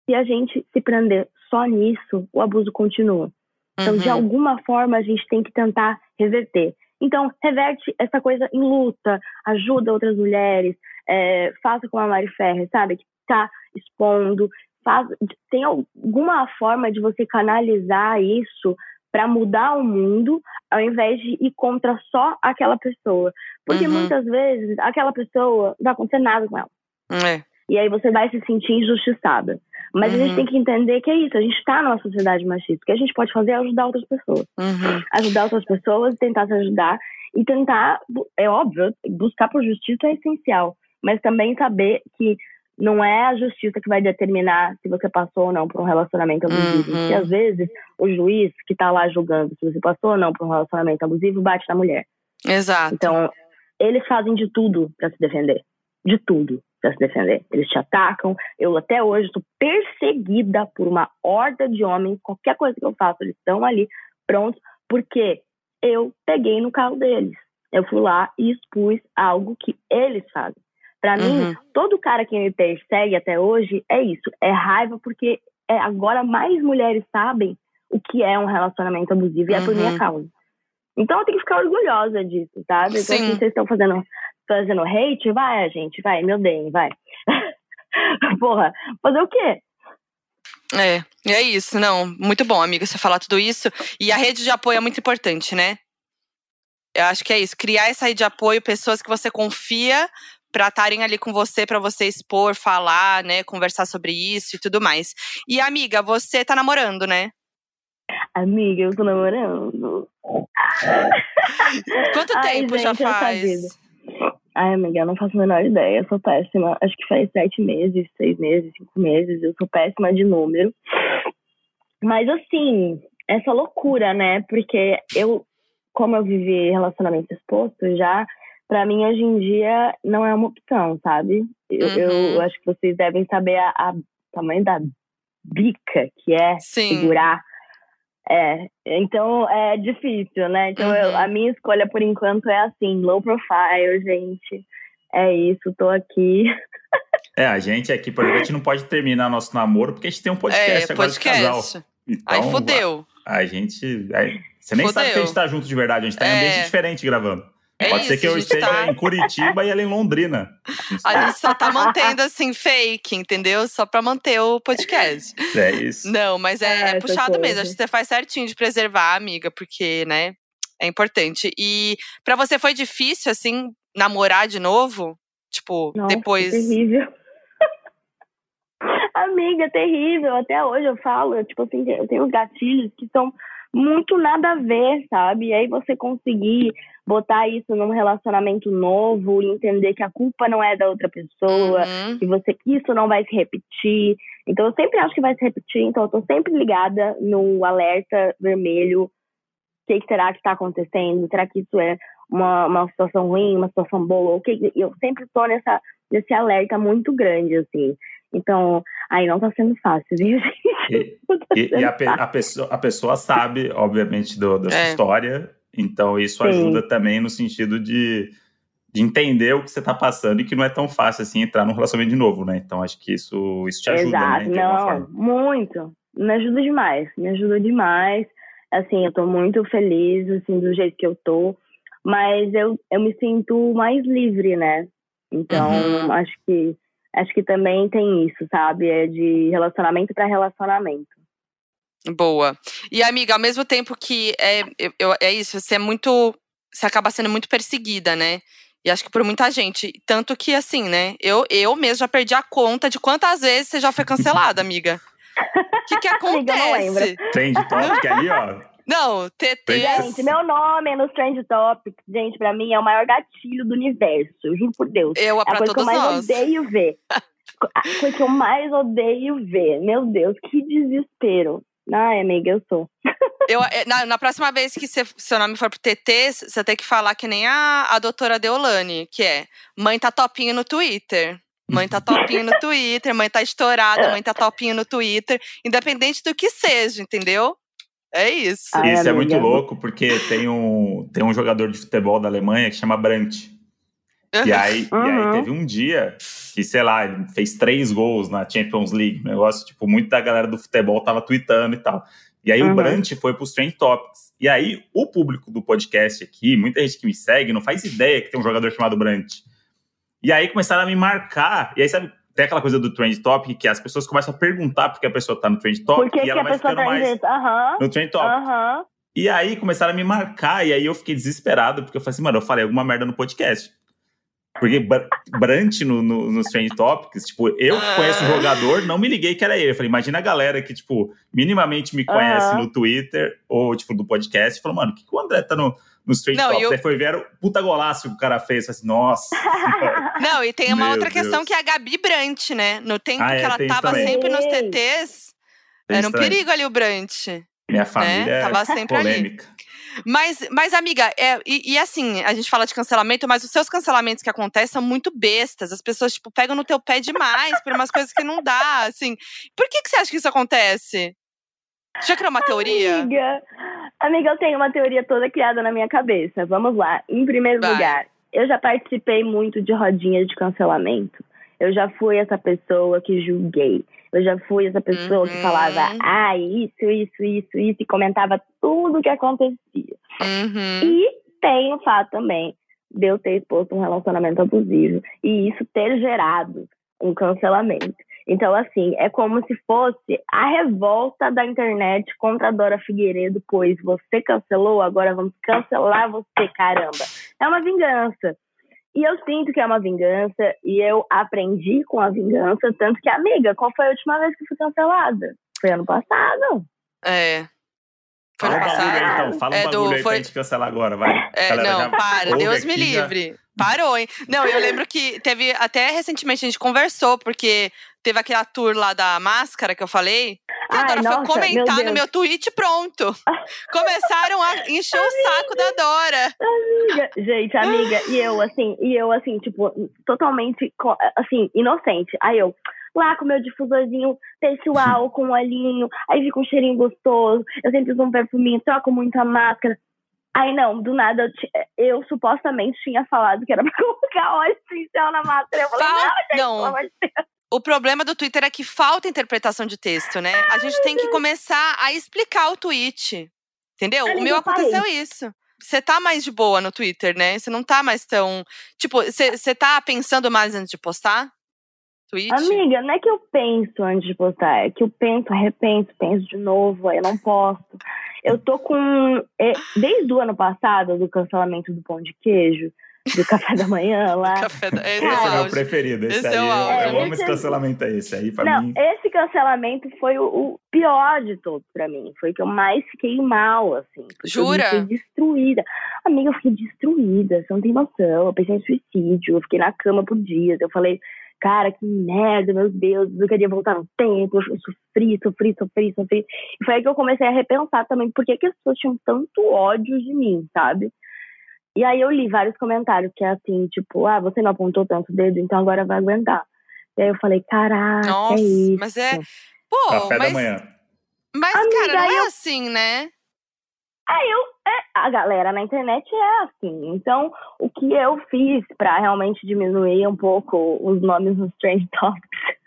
se a gente se prender só nisso, o abuso continua. Então, de Uhum. alguma forma, a gente tem que tentar reverter. Então, reverte essa coisa em luta, ajuda outras mulheres, é, faça como a Mari Ferrer, sabe? Que tá expondo, faz, tem alguma forma de você canalizar isso para mudar o mundo, ao invés de ir contra só aquela pessoa. Porque Uhum. muitas vezes aquela pessoa não vai acontecer nada com ela. É. E aí você vai se sentir injustiçada. Mas a Uhum. gente tem que entender que é isso, a gente está numa sociedade machista. O que a gente pode fazer é ajudar outras pessoas. Uhum. Ajudar outras pessoas, tentar se ajudar e tentar, é óbvio, buscar por justiça é essencial. Mas também saber que não é a justiça que vai determinar se você passou ou não por um relacionamento abusivo. Uhum. Porque às vezes o juiz que está lá julgando se você passou ou não por um relacionamento abusivo bate na mulher. Exato. Então, eles fazem de tudo para se defender. De tudo para se defender. Eles te atacam. Eu até hoje estou perseguida por uma horda de homens. Qualquer coisa que eu faço, eles estão ali prontos, porque eu peguei no carro deles. Eu fui lá e expus algo que eles fazem. Para mim, Uhum. todo cara que me persegue até hoje é isso. É raiva porque é, agora mais mulheres sabem o que é um relacionamento abusivo e é por Uhum. minha causa. Então eu tenho que ficar orgulhosa disso, sabe? Então, Sim. se vocês estão fazendo, fazendo hate, vai, gente, vai, me odeiem, vai. Porra, fazer o quê? É, é isso, não. Muito bom, amiga, você falar tudo isso. E a rede de apoio é muito importante, né? Eu acho que é isso. Criar essa rede de apoio, pessoas que você confia pra estarem ali com você, pra você expor, falar, né? Conversar sobre isso e tudo mais. E, amiga, você tá namorando, né? Amiga, eu tô namorando. Quanto Ai, tempo já gente, essa faz? Ai, amiga, eu não faço a menor ideia. Eu sou péssima. Acho que faz sete meses, seis meses, cinco meses. Eu sou péssima de número. Mas assim, essa loucura, né? Porque eu, como eu vivi relacionamento exposto já, pra mim hoje em dia não é uma opção, sabe? Eu, Uhum. eu acho que vocês devem saber a, a tamanho da bica que é Sim. segurar. É, então é difícil, né? Então eu- Uhum. a minha escolha por enquanto é assim, low profile, gente. É isso, tô aqui. É, a gente aqui, por exemplo, a gente não pode terminar nosso namoro porque a gente tem um podcast É, agora de casal. podcast. Então, Aí fodeu. A, a gente. aí- você nem sabe se a Fodeu. gente tá junto de verdade, a gente tá em É. ambiente diferente gravando. É Pode ser isso, que eu esteja tá- em Curitiba e ela em Londrina. A gente só tá mantendo assim, fake, entendeu? Só pra manter o podcast. É isso. Não, mas é, é Ah, puxado mesmo. Acho que você faz certinho de preservar, amiga, porque, né, é importante. E pra você foi difícil, assim, namorar de novo? Tipo, Nossa, depois. terrível. Amiga, terrível. Até hoje eu falo, eu, tipo assim, eu tenho gatilhos que são muito nada a ver, sabe? E aí você conseguir botar isso num relacionamento novo e entender que a culpa não é da outra pessoa, Uhum. que você que isso não vai se repetir. Então eu sempre acho que vai se repetir, então eu tô sempre ligada no alerta vermelho. O que, que será que está acontecendo? Será que isso é uma, uma situação ruim, uma situação boa? O que que- eu sempre tô nessa nesse alerta muito grande assim. Então, aí não tá sendo fácil, viu, gente? E, tá e- e sendo a, pe- a pessoa, a pessoa sabe, obviamente, do- da sua É. história. Então, isso Sim. ajuda também no sentido de, de entender o que você tá passando e que não é tão fácil assim entrar num relacionamento de novo, né? Então, acho que isso, isso te ajuda, Exato, né? De alguma não, muito. Me ajuda demais, me ajuda demais. Assim, eu tô muito feliz, assim, do jeito que eu tô. Mas eu, eu me sinto mais livre, né? Então, Uhum. acho que acho que também tem isso, sabe? É de relacionamento para relacionamento. Boa. E, amiga, ao mesmo tempo que é, eu- é isso, você é muito. Você acaba sendo muito perseguida, né? E acho que por muita gente. Tanto que, assim, né? Eu, eu mesmo já perdi a conta de quantas vezes você já foi cancelada, amiga. O que, que Amiga, eu não acontece? Trend topic ali, ó. Não, TT. Gente, meu nome é nos Trend Topics, gente, pra mim é o maior gatilho do universo, eu juro por Deus. Eu, É a pra coisa que eu mais nós. odeio ver. A coisa que eu mais odeio ver. Meu Deus, que desespero. Ai, amiga, eu sou. Eu, é, na, na próxima vez que cê- seu nome for pro TT, você tem que falar que nem a, a doutora Deolane, que é mãe tá topinho no Twitter. Mãe tá topinho no Twitter, mãe tá estourada, mãe tá topinho no Twitter, independente do que seja, entendeu? É isso. Ai, Isso é muito amiga. louco, porque tem um, tem um jogador de futebol da Alemanha que chama Brandt. E aí, e aí Uhum. teve um dia que, sei lá, ele fez três gols na Champions League. Um negócio, tipo, muita galera do futebol tava tweetando e tal. E aí Uhum. o Brandt foi pros Trend Topics. E aí o público do podcast aqui, muita gente que me segue, não faz ideia que tem um jogador chamado Brandt. E aí começaram a me marcar. E aí, sabe, tem aquela coisa do Trend Topic que as pessoas começam a perguntar porque a pessoa tá no Trend Topic e ela vai ficando tá mais? Aham, no Trend Topic. aham. E aí começaram a me marcar, e aí eu fiquei desesperado, porque eu falei assim, mano, eu falei alguma merda no podcast. Porque Br- Brant no, no, nos Trend Topics, tipo, eu que conheço o Ah. jogador, não me liguei que era ele. Eu falei, imagina a galera que, tipo, minimamente me conhece Aham. no Twitter ou, tipo, do podcast, e falou, mano, o que, que o André tá no, nos Trend Não, Topics? eu- Aí foi ver o puta golaço que o cara fez. Assim, nossa. Não, e tem uma Meu outra questão Deus. que é a Gabi Brant, né? No tempo Ah, é, que ela tem tava também. sempre nos. TTs, era um perigo ali o Brant. Minha família é Tava sempre ali. polêmica. Mas, mas amiga, é, e, e assim, a gente fala de cancelamento, mas os seus cancelamentos que acontecem são muito bestas. As pessoas, tipo, pegam no teu pé demais por umas coisas que não dá, assim. Por que, que você acha que isso acontece? Já criou uma teoria? Amiga, amiga, eu tenho uma teoria toda criada na minha cabeça. Vamos lá. Em primeiro Vai. lugar, eu já participei muito de rodinhas de cancelamento. Eu já fui essa pessoa que julguei. Eu já fui essa pessoa que Uhum. falava, ah, isso, isso, isso, isso, e comentava tudo o que acontecia. Uhum. E tem o fato também de eu ter exposto um relacionamento abusivo e isso ter gerado um cancelamento. Então, assim, é como se fosse a revolta da internet contra a Dora Figueiredo, pois você cancelou, agora vamos cancelar você, caramba. É uma vingança. E eu sinto que é uma vingança e eu aprendi com a vingança, tanto que, amiga, qual foi a última vez que fui cancelada? Foi ano passado. É. Foi Fala ano um bagulho aí, passado? então. Fala É um do- bagulho aí foi- pra gente cancelar agora, vai. É, Galera, não, já para, ouve Deus me aqui, já- livre. Parou, hein? Não, eu lembro que teve, até recentemente a gente conversou, porque teve aquela tour lá da máscara que eu falei. A Dora nossa, foi comentar meu no meu tweet, pronto. Começaram a encher o saco da Dora. Amiga, gente, amiga, e eu, assim, e eu, assim, tipo, totalmente, assim, inocente. Aí eu, lá com meu difusorzinho textual, com um olhinho, aí fica um cheirinho gostoso, eu sempre uso um perfuminho, troco muita máscara. Aí não, do nada, eu, eu supostamente tinha falado que era pra colocar óleo essencial na máscara. Eu falei, Fal- não, gente, pelo não. amor de Deus. O problema do Twitter é que falta interpretação de texto, né? A gente tem que começar a explicar o tweet. Entendeu? O meu aconteceu isso. Você tá mais de boa no Twitter, né? Você não tá mais tão. Tipo, você tá pensando mais antes de postar? Tweet? Amiga, não é que eu penso antes de postar, é que eu penso, arrepenso, penso de novo, aí eu não posto. Eu tô com. é, Desde o ano passado, do cancelamento do pão de queijo, do café da manhã lá. Café da... Esse é Esse o é o meu preferido. Esse, Esse aí, é o auge. eu amo Esse esse é- cancelamento aí. Esse aí, pra Não, mim. esse cancelamento foi o, o pior de todos pra mim. Foi que eu mais fiquei mal, assim. porque Jura? Eu fiquei destruída. Amiga, eu fiquei destruída, você não tem noção. Eu pensei em suicídio, eu fiquei na cama por dias. Eu falei, cara, que merda, meu Deus, eu queria voltar no tempo. Eu sofri, sofri, sofri, sofri. E foi aí que eu comecei a repensar também por que, que as pessoas tinham tanto ódio de mim, sabe? E aí eu li vários comentários que é assim, tipo, ah, você não apontou tanto o dedo, então agora vai aguentar. E aí eu falei, caraca, Nossa, é isso. mas é. Pô, Café mas, da manhã. mas Amiga, cara, não é eu- assim, né? Aí eu, é, a galera na internet é assim. Então, o que eu fiz pra realmente diminuir um pouco os nomes nos trend topics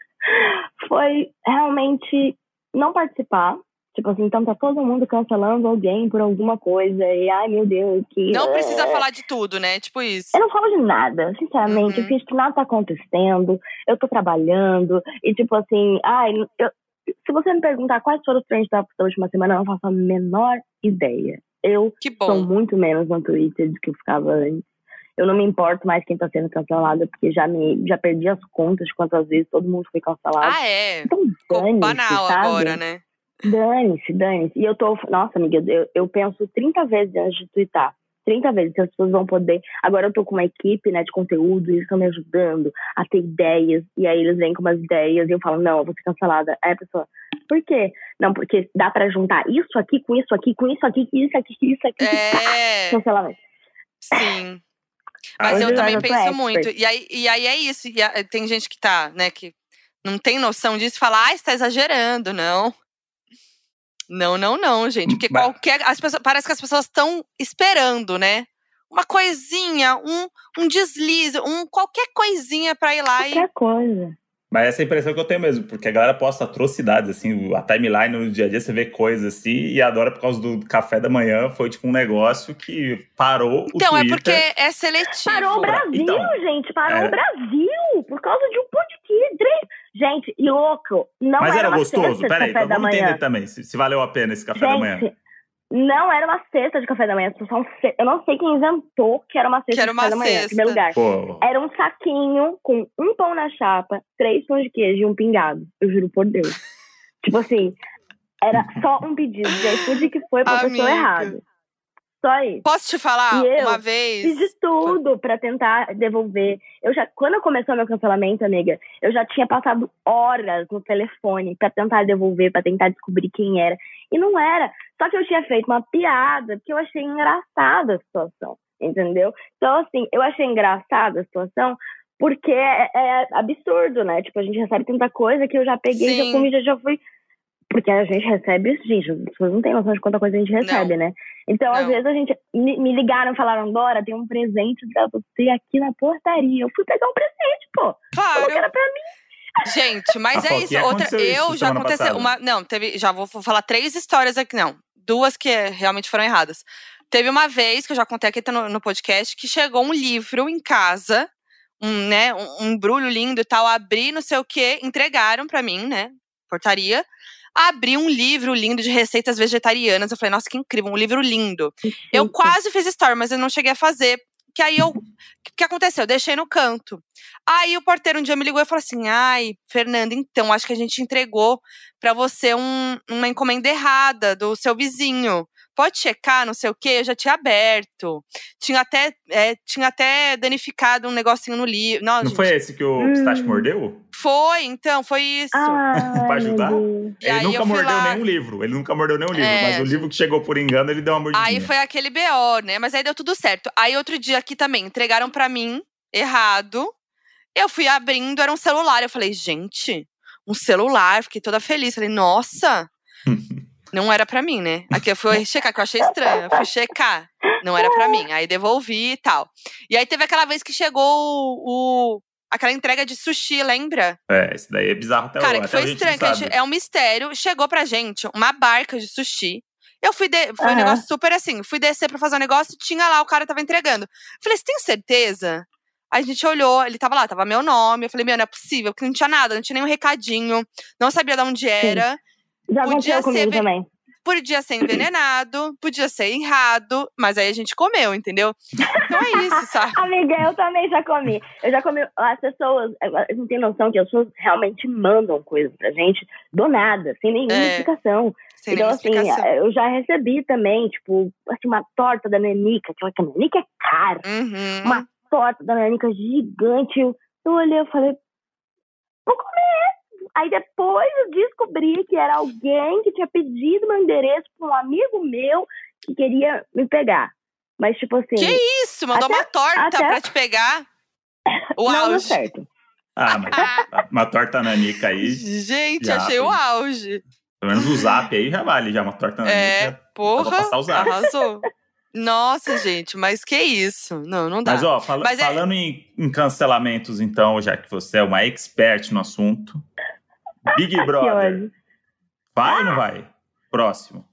foi realmente não participar. Tipo assim, então tá todo mundo cancelando alguém por alguma coisa. E ai meu Deus, que. Não precisa é. falar de tudo, né? Tipo isso. Eu não falo de nada, sinceramente. Uhum. Eu fiz que nada tá acontecendo, eu tô trabalhando, e tipo assim, ai, eu- se você me perguntar quais foram os trend topics da última semana, eu não faço a menor ideia. Eu sou muito menos no Twitter do que eu ficava antes. Eu não me importo mais quem tá sendo cancelado, porque já me já perdi as contas de quantas vezes todo mundo foi cancelado. Ah, é. então, Ficou banal sabe? agora, né? Dane-se, dane-se. E eu tô. Nossa, amiga, eu, eu penso 30 vezes antes de twittar. 30 vezes, se as pessoas vão poder. Agora eu tô com uma equipe né, de conteúdo, eles estão me ajudando a ter ideias. E aí eles vêm com umas ideias e eu falo, não, eu vou ser cancelada. Aí a pessoa, por quê? Não, porque dá pra juntar isso aqui com isso aqui, com isso aqui, com isso aqui, com isso aqui. É. Cancelamento. Sim. Ah, Mas eu eu também penso expert. muito. E aí, e aí é isso. E tem gente que tá, né, que não tem noção disso e fala, ah, você tá exagerando, não. Não, não, não, gente. Porque Mas- qualquer. As pessoas, parece que as pessoas estão esperando, né? Uma coisinha, um, um deslize, um qualquer coisinha pra ir lá e. Qualquer coisa. Mas essa é a impressão que eu tenho mesmo, porque a galera posta atrocidades, assim, a timeline no dia a dia você vê coisas assim, e agora por causa do café da manhã foi tipo um negócio que parou Então, o é Twitter. porque é seletivo. Parou o Brasil, Então, gente. Parou era- o Brasil. Por causa de um podcast. Gente, e louco. Não Mas era uma gostoso? cesta de Peraí, café da vamos manhã. entender também se, se valeu a pena esse café da manhã. Gente, não era uma cesta de café da manhã. Eu não sei quem inventou que era uma cesta era de café uma da manhã. Em primeiro lugar. Pô, Era um saquinho com um pão na chapa, três pães de queijo e um pingado. Eu juro por Deus. tipo assim, era só um pedido de iFood que foi pra pessoa Amiga. Só isso. Posso te falar E eu uma vez? Fiz de tudo pra tentar devolver. Eu já, quando começou meu cancelamento, amiga, eu já tinha passado horas no telefone pra tentar devolver, pra tentar descobrir quem era. E não era. Só que eu tinha feito uma piada, porque eu achei engraçada a situação, entendeu? Então, assim, eu achei engraçada a situação porque é, é absurdo, né? Tipo, a gente recebe tanta coisa que eu já peguei, Sim. já comi, já, já fui. Porque a gente recebe, gente, as pessoas não têm noção de quanta coisa a gente recebe, né? Então, às Não. vezes, a gente me, ligaram e falaram, Dora, tem um presente pra você aqui na portaria. Eu fui pegar um presente, pô. Claro. era pra mim. Gente, mas Ah, é isso. Outra, aconteceu isso eu já aconteceu passada? uma, não, teve, já vou falar três histórias aqui, não, duas que realmente foram erradas. Teve uma vez que eu já contei aqui no, no podcast que chegou um livro em casa, um, né, um, um embrulho lindo e tal, abri, não sei o que, entregaram pra mim, né, portaria. Abri um livro lindo de receitas vegetarianas. Eu falei, nossa, que incrível, um livro lindo. Eu quase fiz story, mas eu não cheguei a fazer. Que aí eu. O que aconteceu? Eu deixei no canto. Aí o porteiro um dia me ligou e falou assim: Ai, Fernanda, então, acho que a gente entregou pra você um- uma encomenda errada do seu vizinho. Pode checar, não sei o quê, eu já tinha aberto. Tinha até, é, tinha até danificado um negocinho no livro. Não, Não gente, foi esse que o Hum. pistache mordeu? foi, então, foi isso. Ah, Pra ajudar? Ele aí nunca mordeu lá- nenhum livro. Ele nunca mordeu nenhum livro. É, mas o livro que chegou por engano, ele deu uma mordidinha. Aí foi aquele BO, né? Mas aí deu tudo certo. Aí outro dia aqui também, entregaram pra mim, errado. Eu fui abrindo, era um celular. Eu falei, gente, um celular. Fiquei toda feliz. Falei, nossa. Não era pra mim, né? Aqui eu fui checar, que eu achei estranho. Eu fui checar. Não era pra mim. Aí devolvi e tal. E aí teve aquela vez que chegou o. o- aquela entrega de sushi, lembra? É, esse daí é bizarro até Cara, hoje. que foi estranho, que a gente é um mistério. Chegou pra gente uma barca de sushi. Eu fui, de, foi um Aham. negócio super assim. Fui descer pra fazer um negócio, tinha lá, o cara tava entregando. Falei, você tem certeza? Aí a gente olhou, ele tava lá, tava meu nome. Eu falei, meu, não é possível, porque não tinha nada, não tinha nenhum recadinho, não sabia de onde era. Já Podia aconteceu comigo ser- também. Podia ser envenenado, podia ser errado, mas aí a gente comeu, entendeu? Então é isso, sabe? Amiga, eu também já comi. Eu já comi. As pessoas elas não têm noção que as pessoas realmente mandam coisas pra gente do nada, sem nenhuma É, explicação. Sem então, assim, explicação. eu já recebi também, tipo, assim, uma torta da Nanica, que a Nanica é cara. Uhum. Uma torta da Nanica gigante. Eu, eu olhei e falei, vou comer. Aí depois eu descobri que era alguém que tinha pedido meu endereço pra um amigo meu que queria me pegar. Mas, tipo assim, Que isso? Mandou Até- uma torta até- pra te pegar? O não deu auge. certo. Ah, mas uma torta nanica aí, Gente, Já, achei o auge. pelo menos o zap aí já vale, já uma torta É, nanica. porra, passar o zap. arrasou. Nossa, gente, mas que isso? Não, não dá. Mas, ó, fala- Mas é- falando em, em cancelamentos, então, já que você é uma expert no assunto, Big Brother, vai ou não vai? Próximo.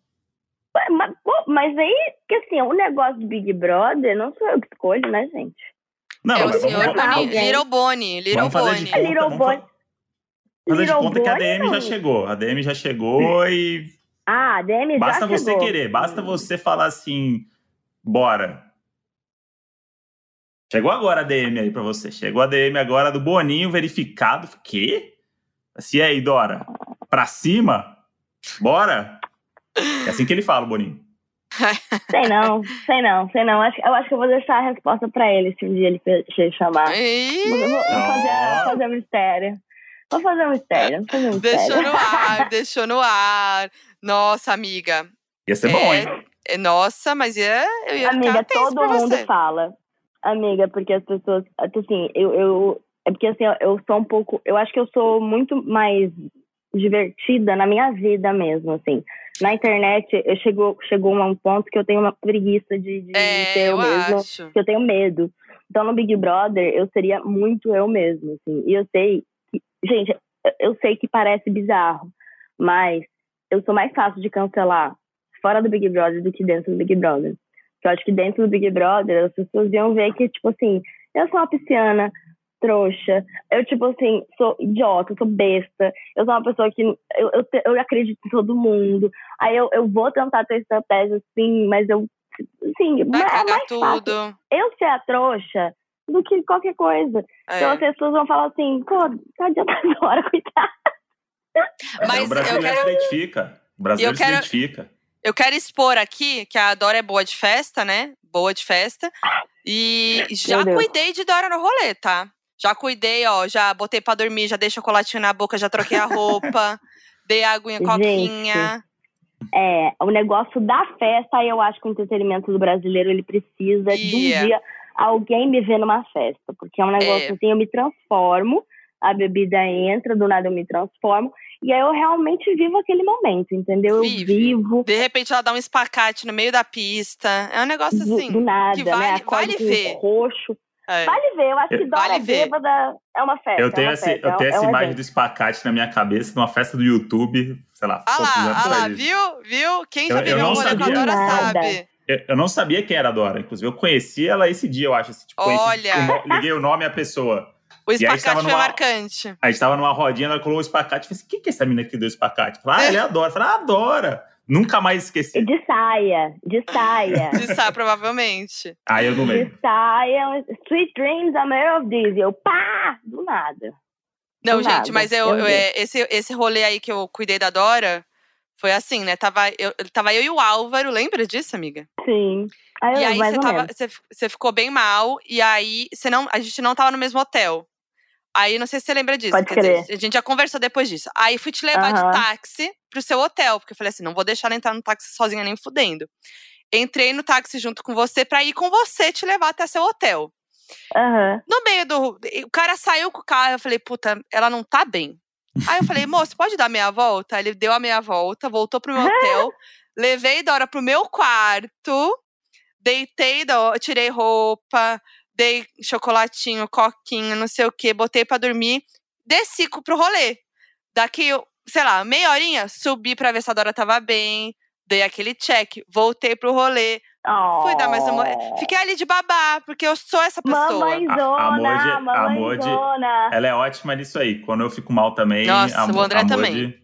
Mas, mas aí, que assim, o negócio do Big Brother não sou eu que escolho, né, gente? Não, é o mas senhor vamos, Boni, alguém. Little Bonnie, Little vamos fazer de Bonnie. conta, Little fazer de conta que a DM já chegou. A DM já chegou e Ah, a DM basta já você chegou. querer, basta você falar assim, bora. Chegou agora a DM aí pra você. Chegou a DM agora do Boninho verificado. Quê? Assim, e aí, Dora? Pra cima? Bora? É assim que ele fala, Boninho. Sei não, sei não, sei não. Acho, eu acho que eu vou deixar a resposta pra ele se um dia ele se chamar. Vou, vou- vou fazer, fazer um mistério. Vou fazer um mistério, vou fazer um mistério. deixou no ar, deixou no ar. Nossa, amiga. Ia ser É, bom, hein? É, Nossa, mas ia, eu ia Amiga, todo mundo você. fala. Amiga, porque as pessoas. Assim, eu, eu. É porque assim, eu sou um pouco. Eu acho que eu sou muito mais divertida na minha vida mesmo, assim. Na internet, eu chegou, chegou a um ponto que eu tenho uma preguiça de, de É, ser eu, eu mesma. acho. que eu tenho medo. Então, no Big Brother, eu seria muito eu mesmo, assim. E eu sei que, gente, eu sei que parece bizarro, mas eu sou mais fácil de cancelar fora do Big Brother do que dentro do Big Brother. Porque eu acho que dentro do Big Brother, as pessoas iam ver que, tipo assim, eu sou uma pisciana, trouxa, eu, tipo assim, sou idiota, eu sou besta, eu sou uma pessoa que eu, eu, eu acredito em todo mundo. Aí eu, eu vou tentar ter estratégia, sim, mas eu, assim, Vai é mais fácil tudo. eu ser a trouxa do que qualquer coisa. Então É. as pessoas vão falar assim, pô, tadinha da Dora, coitada. Mas Mas o brasileiro eu quero- se identifica. O brasileiro quero- se identifica. Eu quero expor aqui que a Dora é boa de festa, né? Boa de festa. E já cuidei de Dora no rolê, tá? Já cuidei, ó. Já botei pra dormir, já dei chocolatinho na boca, já troquei a roupa, dei aguinha Gente. coquinha. É, o negócio da festa, eu acho que o entretenimento do brasileiro, ele precisa de um Yeah. dia alguém me ver numa festa. Porque é um negócio É. assim, eu me transformo, a bebida entra, do nada eu me transformo. E aí eu realmente vivo aquele momento, entendeu? Eu Vive. vivo De repente ela dá um espacate no meio da pista. É um negócio do, assim. do nada, que né? vale- Acordo vale ver. roxo. É. Vale ver, eu acho que Dora Vale ver. bêbada é uma festa. Eu é tenho, esse, festa, eu é tenho é essa um imagem evento. do espacate na minha cabeça, numa festa do YouTube, sei lá. Ah poucos lá, ah lá, viu? Viu? Quem Eu- já eu viveu um rolê com a. Dora Nada. sabe. Eu, eu não sabia quem era a Dora, inclusive. Eu conheci ela esse dia, eu acho. Assim, tipo, conheci- Olha. o no- liguei o nome à pessoa. O espacate foi numa- marcante. A gente tava numa rodinha, ela colocou o espacate. Eu falei assim: quem que é essa menina que deu espacate? Eu falei, ah, ela é a Dora. Eu falei, ah, Dora. Nunca mais esqueci. de saia, de saia. De sabe, provavelmente. Aí eu não de lembro. saia, Sweet Dreams are made of this. E eu, pá, do nada. Não, Do gente, nada. mas eu, Eu é, esse, esse rolê aí que eu cuidei da Dora Foi assim, né? Tava eu, tava eu e o Álvaro, lembra disso, amiga? Sim. Aí, e eu, aí você, tava, você, você ficou bem mal, e aí você não, a gente não tava no mesmo hotel. Aí não sei se você lembra disso. Pode crer. dizer, a gente já conversou depois disso. Aí fui te levar Aham. de táxi pro seu hotel, porque eu falei assim: não vou deixar ela entrar no táxi sozinha nem fudendo. Entrei no táxi junto com você pra ir com você te levar até seu hotel. Aham. No meio do. O cara saiu com o carro, eu falei, puta, ela não tá bem. Aí eu falei, moço, pode dar meia volta? Ele deu a meia volta, voltou pro meu hotel, levei Dora pro meu quarto, deitei, tirei roupa, dei chocolatinho, coquinha, não sei o que, botei pra dormir, desci pro rolê. Daqui, eu- sei lá, meia horinha, subi pra ver se a Dora tava bem, dei aquele check, voltei pro rolê, fui dar mais uma. Oh. Fiquei ali de babá, porque eu sou essa pessoa. Mamãezona, A- a Moji- a mamãezona. Ela é ótima nisso aí. Quando eu fico mal também. Nossa, a, o André a Moji- também.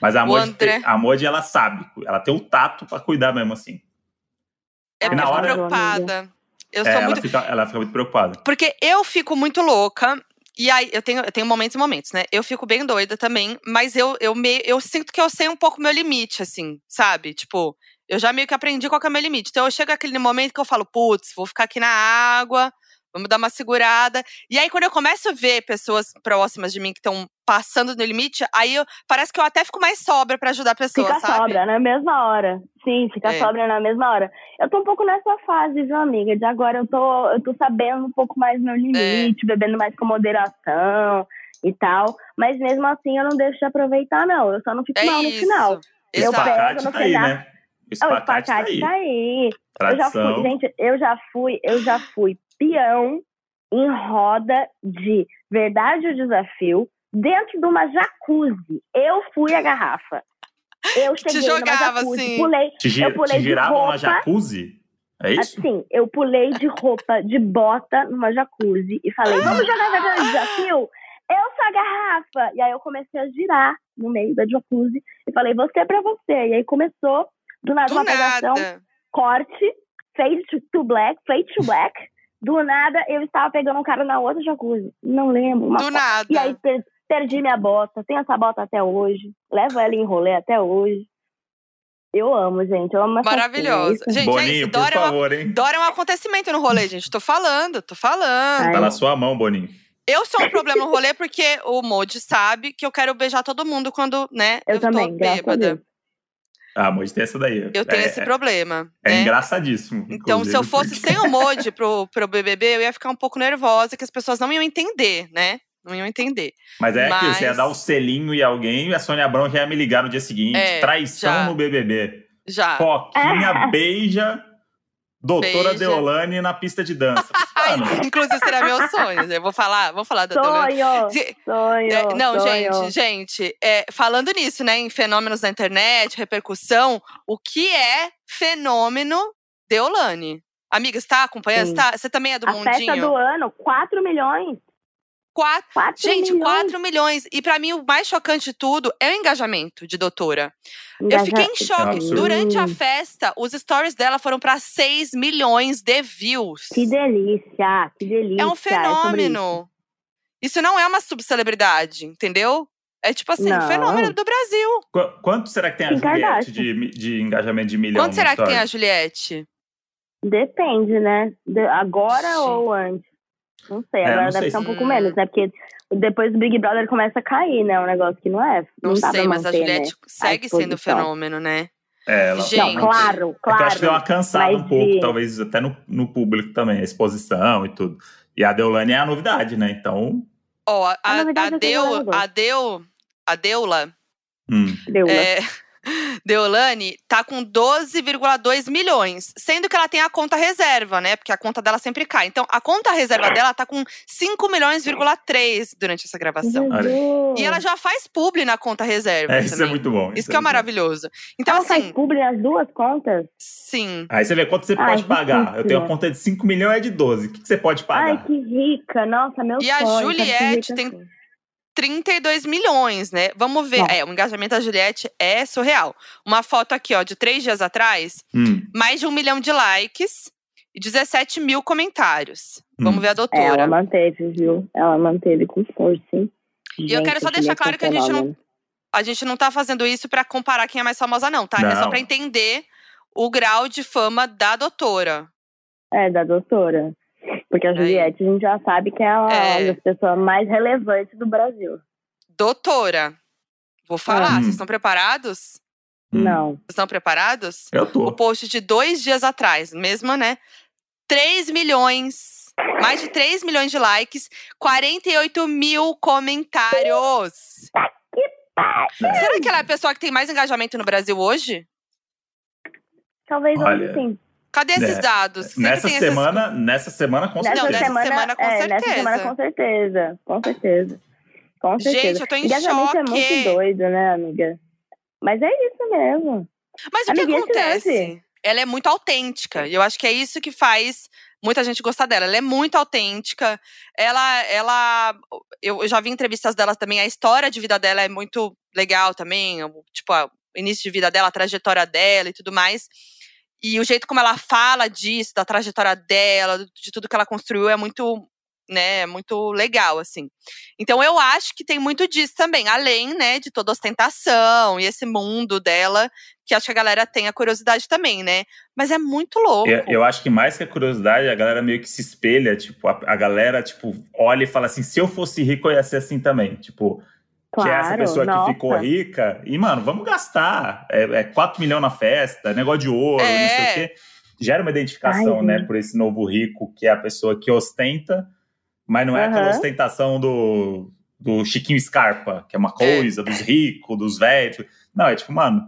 Mas a O Moji, André- a Moji, ela sabe. Ela tem o tato pra cuidar mesmo assim. É E porque na eu fico hora- preocupada. Eu É, sou ela, muito. fica, ela fica muito preocupada. Porque eu fico muito louca. E aí, eu tenho, eu tenho momentos e momentos, né? Eu fico bem doida também, mas eu, eu, me, eu sinto que eu sei um pouco meu limite, assim, sabe? Tipo, eu já meio que aprendi qual é o meu limite. Então, eu chego aquele momento que eu falo, putz, vou ficar aqui na água, vamos dar uma segurada. E aí, quando eu começo a ver pessoas próximas de mim que estão passando no limite, aí eu, parece que eu até fico mais sobra pra ajudar a pessoa, Fica sabe? sobra na mesma hora. Sim, fica É. sobra na mesma hora. Eu tô um pouco nessa fase, viu, amiga? De agora eu tô, eu tô sabendo um pouco mais meu limite, bebendo mais com moderação e tal. Mas mesmo assim eu não deixo de aproveitar, não. Eu só não fico É mal no isso. final. O Eu pego espacate no tá aí, final. né? O Ah, o espacate tá espacate aí. tá aí. Eu já fui, gente, eu já fui, eu já fui peão em roda de verdade ou desafio dentro de uma jacuzzi. Eu fui a garrafa. Eu Te cheguei numa jogava, jacuzzi, assim. pulei, Te, eu pulei te de roupa. na jacuzzi? É isso? assim, eu pulei de roupa, de bota numa jacuzzi e falei, Ah. vamos jogar verdade ou desafio? Eu sou a garrafa! E aí eu comecei a girar no meio da jacuzzi e falei, você é pra você. E aí começou, do nada, Do uma pegação, nada. corte, fade to black, fade to black. Do nada, eu estava pegando um cara na outra jacuzzi. Não lembro. Uma Do foto. nada. E aí, per- perdi minha bota. Tenho essa bota até hoje. Levo ela em rolê até hoje. Eu amo, gente. Eu amo essa Maravilhosa. é isso. Gente, é Boninho, isso. por Dora é, uma, favor, hein? Dora é um acontecimento no rolê, gente. Tô falando, tô falando. Ai. Tá na sua mão, Boninho. Eu sou um problema no rolê porque o Modi sabe que eu quero beijar todo mundo quando, né, Eu, eu, também, tô graças a bêbada. Ah, a Moji tem essa daí. Eu tenho é, esse problema. É né? engraçadíssimo. Então, se eu fosse porque- sem o Modi pro, pro BBB, eu ia ficar um pouco nervosa, que as pessoas não iam entender, né? Não iam entender. Mas é que você ia Mas- dar o selinho e alguém e a Sônia Abrão já ia me ligar no dia seguinte. É, Traição já. no BBB. Já. Foquinha beija doutora Beija. Deolane na pista de dança. Mano, inclusive, será meu sonho. Eu vou falar, vou falar da Deolane. Sonho! Sonho! É, não, sonho. gente, gente, é, falando nisso, né, em fenômenos da internet, repercussão, o que é fenômeno Deolane? Amiga, você tá acompanhando? Você, tá- você também é do A mundinho? festa do ano, 4 milhões. Quatro, 4 gente, milhões. 4 milhões. E pra mim, o mais chocante de tudo é o engajamento de doutora. Eu fiquei em choque. Durante a festa, os stories dela foram pra 6 milhões de views. Que delícia, que delícia. É um isso. fenômeno. Isso não é uma subcelebridade, entendeu? É tipo assim, um Não. fenômeno do Brasil. qu- quanto será que tem a Juliette de, de engajamento de milhão? Quanto será que tem a Juliette? Depende, né? De- agora Gente. ou antes? Não sei, É, agora não deve sei ser um pouco menos, né? Porque depois do Big Brother começa a cair, né? Um negócio que não é. Não, dá sei, mas a manter, Juliette Né? segue sendo exposição. fenômeno, né? É, ela, Gente. Não, claro, É que claro. eu acho que deu uma cansada um pouco, de- talvez até no, no público também, a exposição e tudo. E a Deolane é a novidade, né? Então. Ó, a, A a, novidade a é Deu, eu a Deu, a Deula, hum. Deu, né? é, Deolane tá com 12,2 milhões, sendo que ela tem a conta reserva, né? Porque a conta dela sempre cai. Então, a conta reserva dela tá com 5 milhões,3 durante essa gravação. E ela já faz publi na conta reserva É, isso é muito bom. Isso que é muito bom. maravilhoso. Então, Ela faz assim, publi nas duas contas? sim. Aí você vê quanto você Ai, pode pagar. difícil. Eu tenho uma conta de 5 milhões é de 12. O que, que você pode pagar? Ai, que rica. Nossa, meu E a sonho. Juliette tem- assim. 32 milhões, né? Vamos ver. É, o engajamento da Juliette é surreal. Uma foto aqui, ó, de três dias atrás, Hum. mais de um milhão de likes e 17 mil comentários. Vamos Hum. ver a É, doutora. ela manteve, viu? Ela manteve com força, hein? E eu quero só deixar claro que a gente não- A gente não tá fazendo isso pra comparar quem é mais famosa, não, tá? É só Não. pra entender o grau de fama da doutora. É, da doutora. Porque a Juliette a gente já sabe que é a, É. a pessoa mais relevante do Brasil. Doutora, vou falar, Hum. vocês estão preparados? Hum. Não. Vocês estão preparados? Eu O tô. post de dois dias atrás, mesmo, né? 3 milhões, mais de 3 milhões de likes, 48 mil comentários. Será que ela é a pessoa que tem mais engajamento no Brasil hoje? Talvez Olha, hoje sim. Cadê esses É, dados? Sempre Nessa tem essas- semana, nessa semana, com Nessa, Não, certeza. nessa semana, semana, com é, Nessa certeza. semana, com certeza. Com certeza. Com Gente, certeza. eu tô em Engajamento é choque. muito doido, né, amiga? Mas é isso mesmo. Mas o que acontece? Ela é muito autêntica. E eu acho que é isso que faz muita gente gostar dela. Ela é muito autêntica. Ela, ela. Eu eu já vi entrevistas dela também. A história de vida dela é muito legal também. Tipo, a- o início de vida dela, a trajetória dela e tudo mais. E o jeito como ela fala disso, da trajetória dela, de tudo que ela construiu, é muito, né, muito legal, assim. Então eu acho que tem muito disso também, além, né, de toda a ostentação e esse mundo dela, que acho que a galera tem a curiosidade também, né? Mas é muito louco. Eu, eu acho que mais que a curiosidade, a galera meio que se espelha, tipo, a, a galera, tipo, olha e fala assim, se eu fosse rico, eu ia ser assim também. Tipo, Claro. que é essa pessoa nossa. que ficou rica. E, mano, vamos gastar. É, é 4 milhões na festa, negócio de ouro, É. não sei o quê. Gera uma identificação, Ai, né, por esse novo rico, que é a pessoa que ostenta, mas não é aquela Aham. ostentação do, do Chiquinho Scarpa, que é uma coisa dos ricos, dos velhos. Não, é tipo, mano,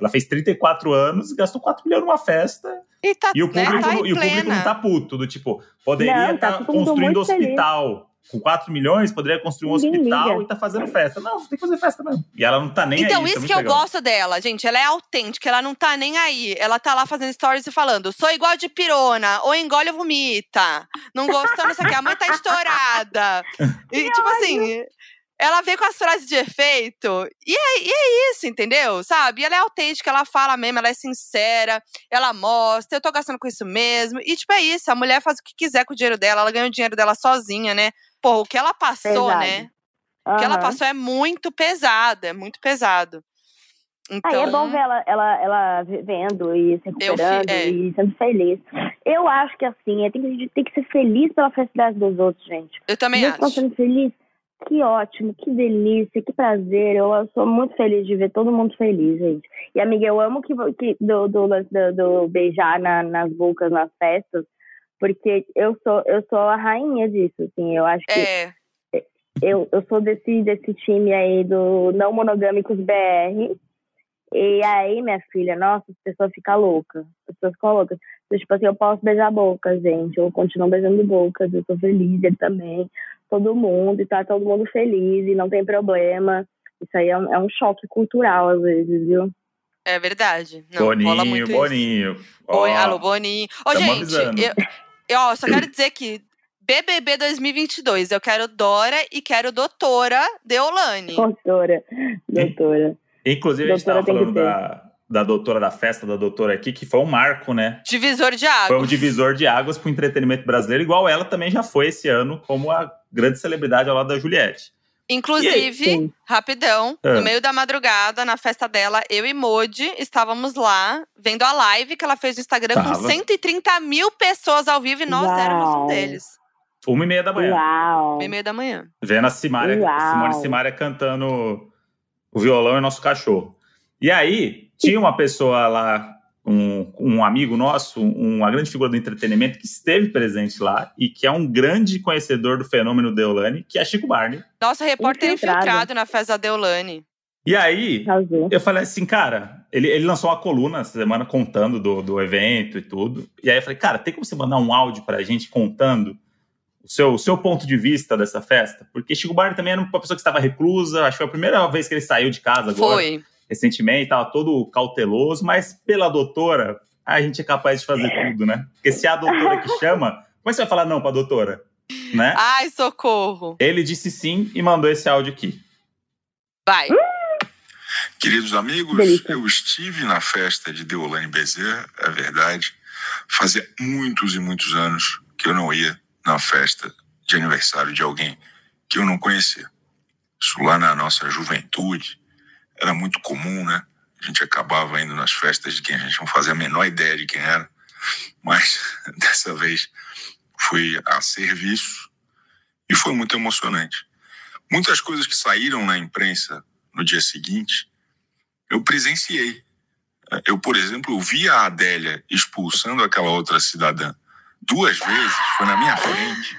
ela fez 34 anos e gastou 4 milhões numa festa. E, tá, E o né, público, tá não- em e o público não tá puto, do tipo, poderia tá estar todo mundo construindo muito feliz. Com 4 milhões, poderia construir um Ninguém hospital liga. e tá fazendo festa. Não, tem que fazer festa mesmo. E ela não tá nem Então, aí. isso é que eu legal. gosto dela, gente. Ela é autêntica, ela não tá nem aí. Ela tá lá fazendo stories e falando: sou igual de pirona, ou engole ou vomita. Não gostou, não sei o que. A mãe tá estourada. E, tipo assim. Ela vem com as frases de efeito. E é, e é isso, entendeu? Sabe? E ela é autêntica, ela fala mesmo, ela é sincera, ela mostra, eu tô gastando com isso mesmo. E, tipo, é isso. A mulher faz o que quiser com o dinheiro dela, ela ganha o dinheiro dela sozinha, né? Pô, o que ela passou, Pesado. né? O que ela passou é muito pesado, é muito pesado. Então, Aí é bom ver ela, ela, ela vivendo e se Eu fi- recuperando é. e sendo feliz. Eu acho que assim, é, tem que, a gente tem que ser feliz pela felicidade dos outros, gente. eu também estão acho. sendo felizes. Que ótimo, que delícia, que prazer. Eu, eu sou muito feliz de ver todo mundo feliz, gente. E, amiga, eu amo que, que do, do, do, do beijar na- nas bocas, nas festas, porque eu sou, eu sou a rainha disso, assim. Eu acho que É, eu, eu sou desse, desse time aí do não monogâmicos BR. E aí, minha filha, nossa, as pessoas ficam loucas. As pessoas ficam loucas. Então, tipo assim, eu posso beijar boca, gente. Eu continuo beijando bocas, eu tô feliz, ele também. Todo mundo, e tá todo mundo feliz, e não tem problema. Isso aí é um, é um choque cultural, às vezes, viu? é verdade. Não, rola Boninho, muito isso. Boninho. Oi, Ó, alô, Boninho. Ô, tamo gente, eu, eu ó, só quero dizer que BBB 2022, eu quero Dora e quero Doutora Deolane. Doutora, doutora. Inclusive, a gente Doutora tava falando da, da doutora da festa, da doutora aqui, que foi um marco, né? Divisor de Foi um divisor de águas pro entretenimento brasileiro, igual ela também já foi esse ano, como a grande celebridade ao lado da Juliette. Inclusive, rapidão, Ah. no meio da madrugada, na festa dela, eu e Modi estávamos lá vendo a live que ela fez no Instagram com Tava. 130 mil pessoas ao vivo e nós Uau. éramos um deles. Uma e meia da manhã. Uau! Meia e meia da manhã. Vendo a Simária, Uau. Simone Simária cantando o violão e nosso cachorro. E aí, tinha uma pessoa lá, um, um amigo nosso, um, uma grande figura do entretenimento que esteve presente lá e que é um grande conhecedor do fenômeno Deolane, que é Chico Barney. Nossa, repórter Infiltrado. infiltrado na festa da Deolane. E aí, eu falei assim, cara, ele, ele lançou uma coluna essa semana contando do, do evento e tudo. E aí eu falei, cara, tem como você mandar um áudio pra gente contando o seu, o seu ponto de vista dessa festa? Porque Chico Barney também era uma pessoa que estava reclusa, acho que foi a primeira vez que ele saiu de casa agora, Foi. Recentemente, estava todo cauteloso, mas pela doutora, a gente é capaz de fazer tudo, né? Porque se é a doutora que chama, como é que você vai falar não pra doutora? Né? Ai, socorro. Ele disse sim e mandou esse áudio aqui. Vai. Queridos amigos, Delícia. eu estive na festa de Deolane Bezerra, é verdade. Fazia muitos e muitos anos que eu não ia na festa de aniversário de alguém que eu não conhecia. Isso lá na nossa juventude, era muito comum, né? A gente acabava indo nas festas de quem a gente não fazia a menor ideia de quem era. Mas dessa vez fui a serviço e foi muito emocionante. Muitas coisas que saíram na imprensa no dia seguinte, eu presenciei. Eu, por exemplo, vi a Adélia expulsando aquela outra cidadã duas vezes, foi na minha frente.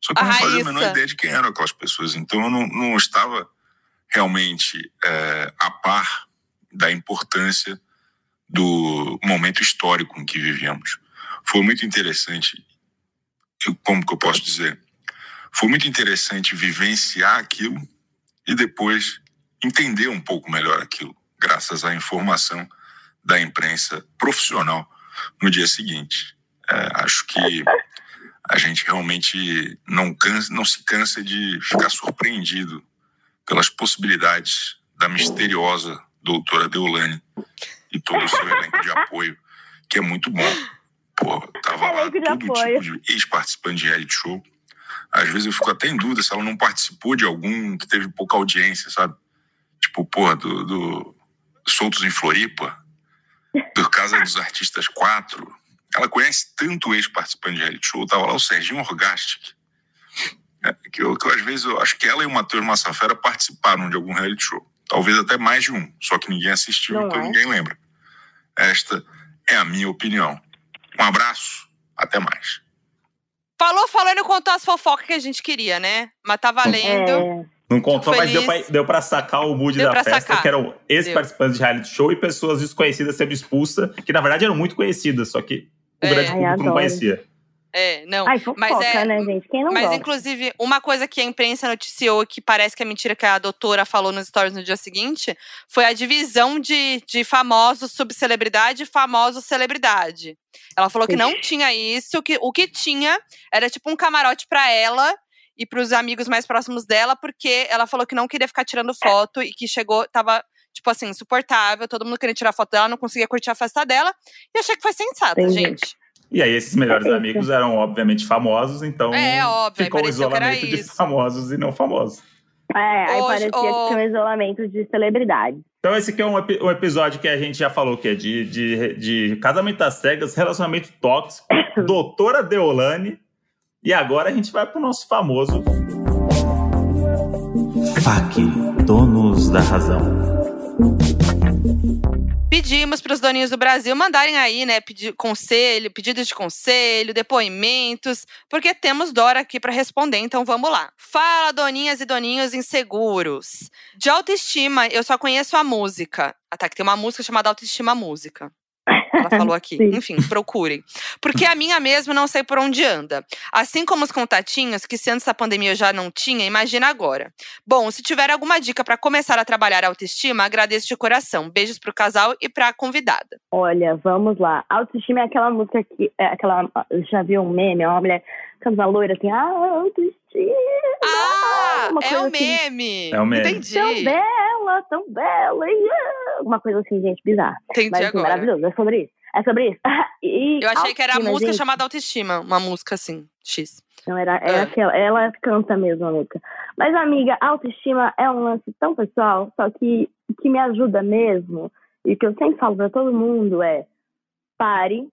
Só que eu não fazia a menor ideia de quem eram aquelas pessoas. Então eu não, não estava realmente é, a par da importância do momento histórico em que vivemos. Foi muito interessante, como que eu posso dizer? Foi muito interessante vivenciar aquilo e depois entender um pouco melhor aquilo, graças à informação da imprensa profissional no dia seguinte. É, acho que a gente realmente não, cansa, não se cansa de ficar surpreendido pelas possibilidades da misteriosa doutora Deolane e todo o seu elenco de apoio, que é muito bom. Pô, tava lá todo tipo de ex-participante de reality show. Às vezes eu fico até em dúvida se ela não participou de algum que teve pouca audiência, sabe? Tipo, porra, do, do Soltos em Floripa, do Casa dos Artistas 4. Ela conhece tanto ex-participante de reality show. Tava lá o Serginho Orgastic. É, que, eu, que eu, às vezes eu acho que ela e o Matheus Massafera participaram de algum reality show. Talvez até mais de um, só que ninguém assistiu, Não então é? ninguém lembra. Esta é a minha opinião. Um abraço, até mais. Falou, falou e não contou as fofocas que a gente queria, né? Mas tá valendo. É. Não contou, mas deu pra, deu pra sacar o mood deu da festa, sacar. que eram ex-participantes de reality show e pessoas desconhecidas sendo expulsas, que na verdade eram muito conhecidas, só que o é. grande público Ai, não conhecia. É, não. Ai, fofoca, mas é, né, gente? Quem não Mas, gosta? inclusive, uma coisa que a imprensa noticiou que parece que é mentira que a doutora falou nos stories no dia seguinte foi a divisão de, de famosos subcelebridade e famosos celebridade. Ela falou que não tinha isso, que o que tinha era tipo um camarote para ela e para os amigos mais próximos dela, porque ela falou que não queria ficar tirando foto e que chegou, tava tipo assim, insuportável, todo mundo queria tirar foto dela, não conseguia curtir a festa dela. E achei que foi sensata, Entendi. gente. E aí, esses melhores amigos eram, obviamente, famosos, então é, óbvio, ficou o isolamento de famosos e não famosos. É, aí Hoje, parecia oh... que tinha um isolamento de celebridade. Então, esse aqui é um, um, episódio que a gente já falou que é de, de, de casamento às cegas, relacionamento tóxico, doutora Deolane. E agora a gente vai pro nosso famoso. FAC, donos da razão. Pedimos para os doninhos do Brasil mandarem aí, né, pedir conselho, pedidos de conselho, depoimentos, porque temos Dora aqui para responder, então vamos lá. Fala, doninhas e doninhos inseguros. De autoestima, eu só conheço a música. Até ah, que tem uma música chamada Autoestima Música. Ela falou aqui. Enfim, procurem. Porque a minha mesmo não sei por onde anda. Assim como os contatinhos, que se antes da pandemia eu já não tinha, imagina agora. Bom, se tiver alguma dica para começar a trabalhar a autoestima, agradeço de coração. Beijos pro casal e pra convidada. Olha, vamos lá. Autoestima é aquela música que. É aquela, já viu um meme? É uma mulher cantando loira assim, ah, autoestima. Ah, é o assim. meme. É o meme. Entendi. Tão bela, tão bela. Yeah. Uma coisa assim, gente, bizarra. Entendi Mas, assim, agora. maravilhoso. É sobre isso. É sobre isso. E eu achei que era a música gente... chamada Autoestima. Uma música assim, X. Não, era, era ah. aquela. Ela canta mesmo a música. Mas, amiga, autoestima é um lance tão pessoal, só que que me ajuda mesmo, e que eu sempre falo pra todo mundo é pare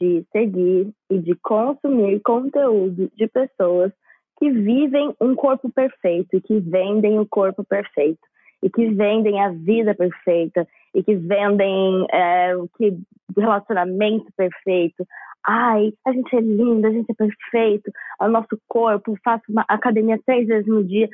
de seguir e de consumir conteúdo de pessoas que vivem um corpo perfeito e que vendem o corpo perfeito e que vendem a vida perfeita e que vendem é, o que relacionamento perfeito. Ai, a gente é linda, a gente é perfeito, o nosso corpo, faço uma academia três vezes no dia.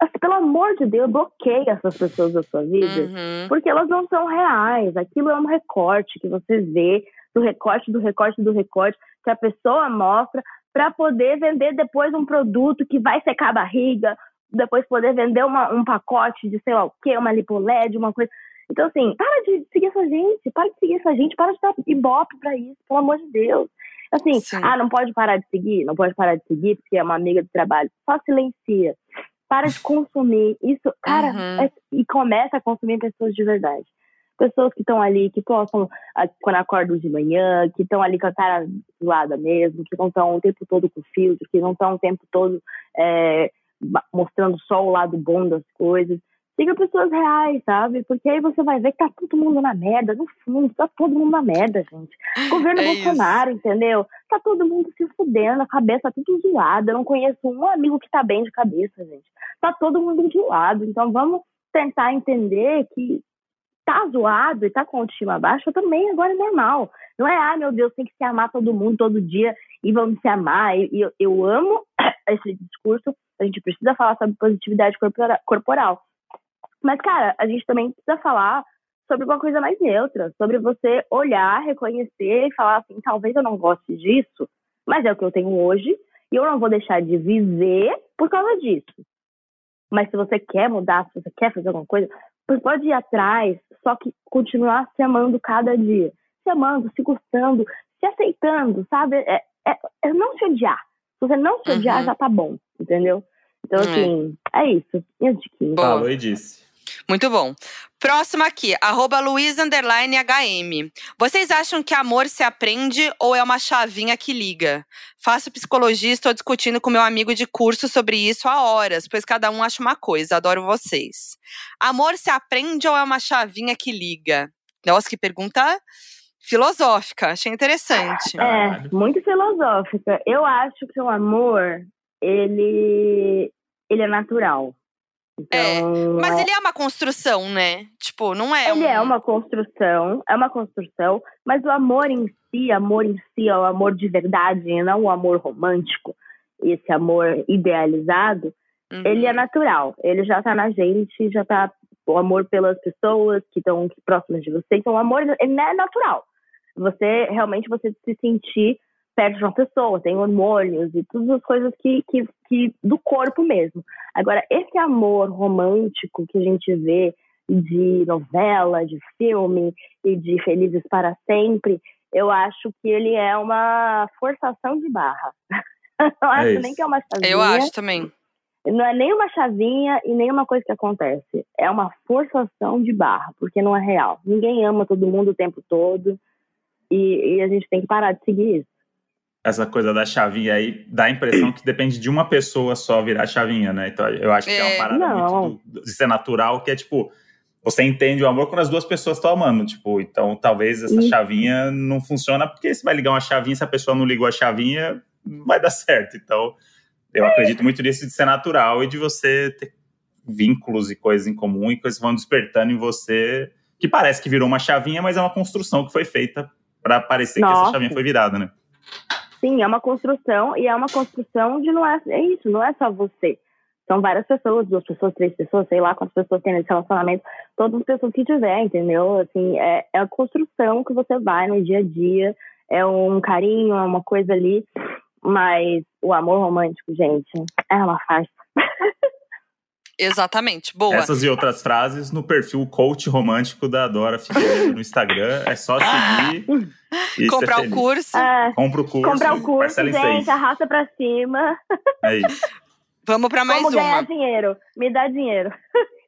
Assim, pelo amor de Deus, bloqueie essas pessoas da sua vida, uhum. porque elas não são reais. Aquilo é um recorte que você vê, do recorte, do recorte, do recorte, que a pessoa mostra para poder vender depois um produto que vai secar a barriga, depois poder vender uma, um pacote de sei lá o quê, uma lipoled, uma coisa. Então, assim, para de seguir essa gente, para de seguir essa gente, para de dar ibope pra isso, pelo amor de Deus. Assim, Sim. ah, não pode parar de seguir, não pode parar de seguir porque é uma amiga de trabalho. Só silencia. Para de consumir. Isso, cara, uhum. é, e começa a consumir pessoas de verdade. Pessoas que estão ali, que possam, ah, quando acordam de manhã, que estão ali com a cara zoada mesmo, que não estão o tempo todo com filtro, que não estão o tempo todo é, mostrando só o lado bom das coisas Siga pessoas reais, sabe? Porque aí você vai ver que tá todo mundo na merda. No fundo, tá todo mundo na merda, gente. Governo É Bolsonaro, entendeu? Tá todo mundo se fudendo, a cabeça tá tudo zoada. Eu não conheço um amigo que tá bem de cabeça, gente. Tá todo mundo zoado. Então vamos tentar entender que tá zoado e tá com autoestima baixa também agora é normal. Não é, ah, meu Deus, tem que se amar todo mundo todo dia e vamos se amar. E eu, eu amo esse discurso. A gente precisa falar sobre positividade corpora- corporal. Mas, cara, a gente também precisa falar sobre uma coisa mais neutra, sobre você olhar, reconhecer e falar assim, talvez eu não goste disso, mas é o que eu tenho hoje e eu não vou deixar de viver por causa disso. Mas se você quer mudar, se você quer fazer alguma coisa, você pode ir atrás, só que continuar se amando cada dia. Se amando, se gostando, se aceitando, sabe? É, é, é não se odiar. Se você não se odiar, Uhum. já tá bom, entendeu? Então, É. assim, é isso. Minhas diquinhas. Boa. Falou e disse. Muito bom. Próximo aqui, arroba Luiz underline HM. Vocês acham que amor se aprende ou é uma chavinha que liga? Faço psicologia e estou discutindo com meu amigo de curso sobre isso há horas, pois cada um acha uma coisa. Adoro vocês. Amor se aprende ou é uma chavinha que liga? Nossa, que pergunta filosófica. Achei interessante. É, muito filosófica. Eu acho que o amor, ele, ele é natural. Então, Mas é- ele é uma construção, né? Tipo, não é ele um... é uma construção, é uma construção, mas o amor em si, amor em si é o amor de verdade, e não o amor romântico, esse amor idealizado, Uhum. ele é natural, ele já tá na gente, já tá o amor pelas pessoas que estão próximas de você, então o amor ele é natural. Você realmente você se sentir perto de uma pessoa, tem hormônios e todas as coisas que, que, que do corpo mesmo. Agora, esse amor romântico que a gente vê de novela, de filme e de Felizes para Sempre, eu acho que ele é uma forçação de barra. Não acho isso. nem que é uma chavinha. Eu acho também. Não é nem uma chavinha e nem uma coisa que acontece. É uma forçação de barra, porque não é real. Ninguém ama todo mundo o tempo todo. E, e a gente tem que parar de seguir isso. Essa coisa da chavinha aí dá a impressão que depende de uma pessoa só virar chavinha, né? Então eu acho que é, uma É. parada Não. muito do- de ser natural, que é tipo, você entende o amor quando as duas pessoas estão amando. Tipo, então talvez essa Isso. chavinha não funciona, porque você vai ligar uma chavinha, se a pessoa não ligou a chavinha, não vai dar certo. Então, eu acredito muito nisso de ser natural e de você ter vínculos e coisas em comum e coisas vão despertando em você, que parece que virou uma chavinha, mas é uma construção que foi feita para parecer que essa Nossa. chavinha foi virada, né? Sim, é uma construção e é uma construção de não é, é isso, não é só você. São várias pessoas, duas pessoas, três pessoas, sei lá quantas pessoas tem nesse relacionamento, todas as pessoas que tiver, entendeu? Assim, é, é a construção que você vai no dia a dia, é um carinho, é uma coisa ali, mas o amor romântico, gente, é uma farsa. Exatamente. Boa. Essas e outras frases no perfil coach romântico da Dora Figueiredo no Instagram. É só seguir e Comprar ser o curso. É, Compra o curso. comprar o curso, gente, seis. arrasta pra cima. É isso. Vamos para mais Como ganhar uma. dinheiro? Me dá dinheiro.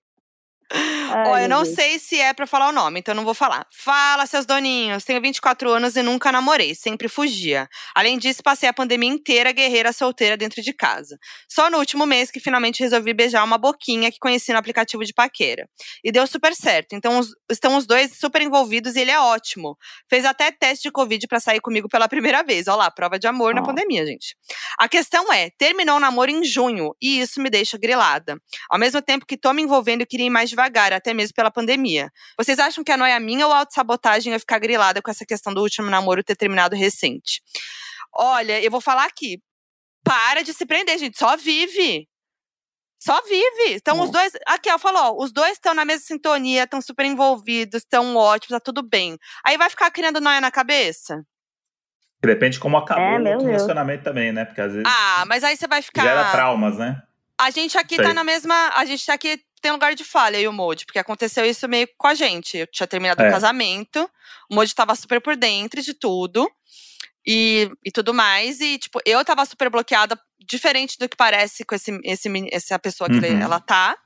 Ai, Ó, eu não Deus. sei se é pra falar o nome, então não vou falar. Fala, seus doninhos. Tenho 24 anos e nunca namorei, sempre fugia. Além disso, passei a pandemia inteira guerreira solteira dentro de casa. Só no último mês que finalmente resolvi beijar uma boquinha que conheci no aplicativo de paquera. E deu super certo. Então os- estão os dois super envolvidos e ele é ótimo. Fez até teste de Covid pra sair comigo pela primeira vez. Ó lá, prova de amor na Ó. pandemia, gente. A questão é, terminou o namoro em junho e isso me deixa grilada. Ao mesmo tempo que tô me envolvendo e queria ir mais devagar, até mesmo pela pandemia. Vocês acham que é noia minha ou autossabotagem eu ficar grilada com essa questão do último namoro ter terminado recente? Olha, eu vou falar aqui. Para de se prender, gente. Só vive. Só vive. Então, os dois. Aqui, ela falou: ó, os dois estão na mesma sintonia, estão super envolvidos, estão ótimos, tá tudo bem. Aí vai ficar criando noia na cabeça? Depende de como acabou É, o relacionamento também, né? Porque às vezes Ah, mas aí você vai ficar. gera traumas, né? A gente aqui Sei. tá na mesma. A gente tá aqui tem lugar de falha e o Modi, porque aconteceu isso meio com a gente. Eu tinha terminado o É. casamento, o Modi tava super por dentro de tudo e, e tudo mais. E, tipo, eu tava super bloqueada, diferente do que parece com esse, esse, essa pessoa que Uhum. ela tá.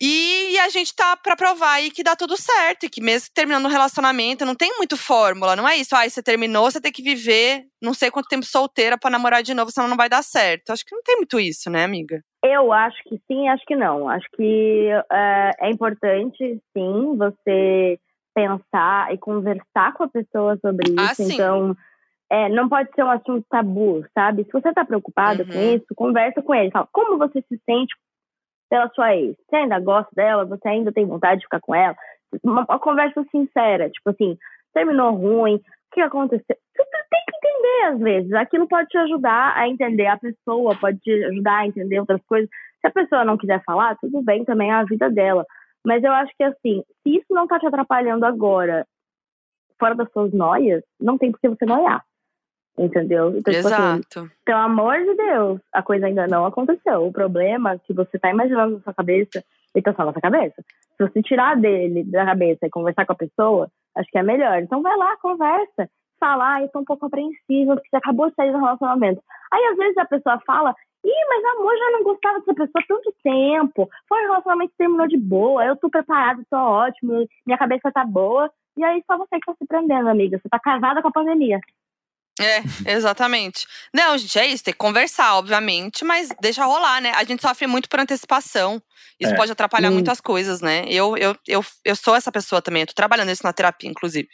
E, e a gente tá pra provar aí que dá tudo certo. E que mesmo terminando o relacionamento, não tem muito fórmula. Não é isso. Ah, você terminou, você tem que viver não sei quanto tempo solteira pra namorar de novo, senão não vai dar certo. Acho que não tem muito isso, né, amiga? Eu acho que sim, acho que não. Acho que é, é importante, sim, você pensar e conversar com a pessoa sobre Ah, isso. sim. Então, é, não pode ser um assunto tabu, sabe? Se você tá preocupada com Uhum. isso, conversa com ele. Fala, como você se sente pela sua ex? Você ainda gosta dela? Você ainda tem vontade de ficar com ela? Uma, uma conversa sincera, tipo assim, terminou ruim, o que aconteceu? Você tem que entender, às vezes. Aquilo pode te ajudar a entender a pessoa, pode te ajudar a entender outras coisas. Se a pessoa não quiser falar, tudo bem, também é a vida dela. Mas eu acho que, assim, se isso não tá te atrapalhando agora, fora das suas noias, não tem por que você noiar. Entendeu? Então, tipo assim, Exato. pelo amor de Deus, a coisa ainda não aconteceu. O problema que você tá imaginando na sua cabeça, e tá só na sua cabeça. Se você tirar dele da cabeça e conversar com a pessoa, acho que é melhor. Então vai lá, conversa. Fala, ah, eu tô um pouco apreensiva, porque você acabou de sair do relacionamento. Aí às vezes a pessoa fala, ih, mas amor, já não gostava dessa pessoa há tanto tempo. Foi um relacionamento que terminou de boa, eu tô preparada, tô ótimo, minha cabeça tá boa. E aí só você que tá se prendendo, amiga. Você tá casada com a pandemia. É, exatamente. Não, gente, é isso, tem que conversar, obviamente, mas deixa rolar, né? A gente sofre muito por antecipação. Isso É. pode atrapalhar Hum. muito as coisas, né? Eu, eu, eu, eu sou essa pessoa também, eu tô trabalhando isso na terapia, inclusive.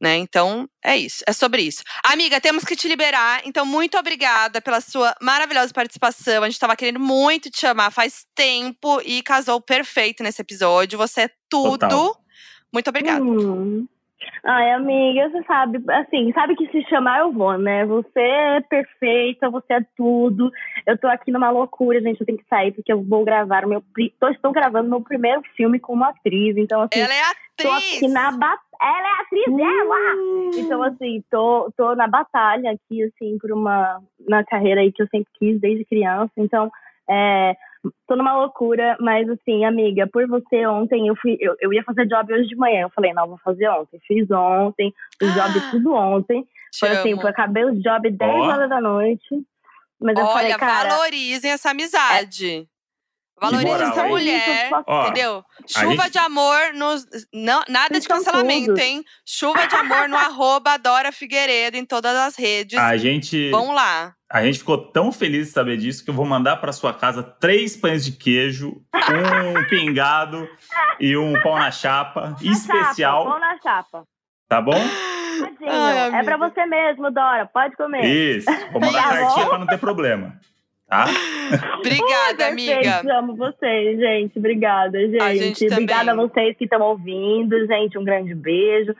Né? Então, é isso, é sobre isso. Amiga, temos que te liberar, então muito obrigada pela sua maravilhosa participação. A gente tava querendo muito te chamar faz tempo e casou perfeito nesse episódio. Você é tudo. Total. Muito obrigada. Hum. Ai, amiga, você sabe, assim, sabe que se chamar eu vou, né? Você é perfeita, você é tudo. Eu tô aqui numa loucura, gente, eu tenho que sair porque eu vou gravar o meu. Tô, estou gravando meu primeiro filme como atriz, então, assim, Ela é tô atriz! aqui na batalha. Ela é atriz dela! Então, assim, tô, tô na batalha aqui, assim, por uma. na carreira aí que eu sempre quis desde criança. Então, é, tô numa loucura, mas assim, amiga, por você ontem, eu fui, eu, eu ia fazer job hoje de manhã. Eu falei, não, vou fazer ontem. Fiz ontem, fiz job Ah, tudo ontem. Te Foi assim, eu acabei o job 10 Ó. horas da noite. Mas eu falei, Olha, cara. valorizem essa amizade. Valorizem moral, essa mulher. Ó, Entendeu? Chuva gente- de amor nos. Não, nada de Vocês são cancelamento, hein? Chuva de amor no arroba Dora Figueiredo em todas as redes. A gente, Vão lá. A gente ficou tão feliz de saber disso que eu vou mandar para sua casa três pães de queijo, um pingado e um pão na chapa na especial, Chapa, pão na chapa. tá bom? Ai, é pra amiga. você mesmo, Dora. Pode comer. Isso. Vou mandar Tá cartinha para não ter problema, tá? Obrigada, Ai, amiga. Amo vocês, gente. Obrigada, gente. A gente Obrigada também. a vocês que estão ouvindo, gente. Um grande beijo.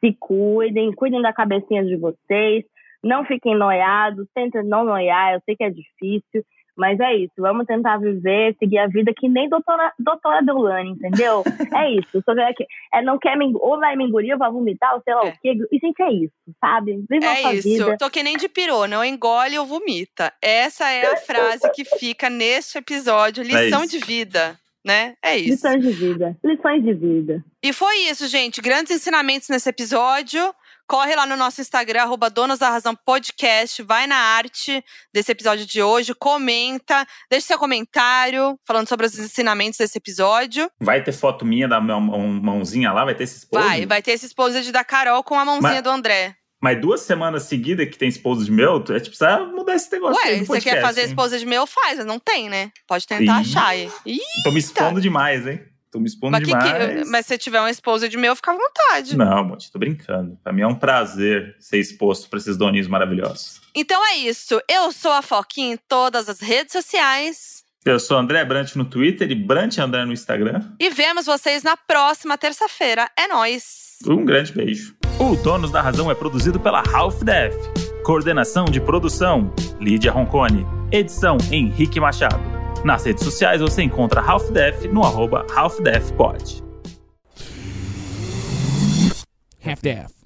Se cuidem, cuidem da cabecinha de vocês. Não fiquem noiados, tentem não noiar. Eu sei que é difícil, mas é isso. Vamos tentar viver, seguir a vida que nem doutora, doutora Deulane, entendeu? é isso. Só que é, que- é, não quer me, ou vai me engolir, ou vai vomitar, ou sei lá É. o quê. E, gente, é isso, sabe? Viva a É sua isso. vida. Tô que nem de pirô, não engole ou vomita. Essa é a frase que fica neste episódio. Lição isso. de vida, né? É isso. Lições de vida. Lições de vida. E foi isso, gente. Grandes ensinamentos nesse episódio. Corre lá no nosso Instagram, arroba Donos da Razão Podcast. Vai na arte desse episódio de hoje, comenta, deixe seu comentário falando sobre os ensinamentos desse episódio. Vai ter foto minha da mão- mão- mãozinha lá, vai ter esses poses? Vai, vai ter esse exposed da Carol com a mãozinha Mas- do André. Mas duas semanas seguidas que tem exposed meu, a gente precisa mudar esse negócio aí Ué, do você quer podcast, fazer hein? exposed meu? Faz, mas não tem, né? Pode tentar Ih. achar aí. Ih, Tô me expondo demais, hein? Tô me expondo mas, que que- demais. mas se tiver um exposed meu, fica à vontade. Não, Monte, tô brincando. Pra mim é um prazer ser exposto pra esses doninhos maravilhosos. Então é isso. Eu sou a Foquinha em todas as redes sociais. Eu sou André Brant no Twitter e Brant André no Instagram. E vemos vocês na próxima terça-feira. É nóis! Um grande beijo. O Donos da Razão é produzido pela Half Def. Coordenação de produção, Lídia Roncone. Edição, Henrique Machado. Nas redes sociais você encontra Half Def no arroba Half Pod. Half-Deaf.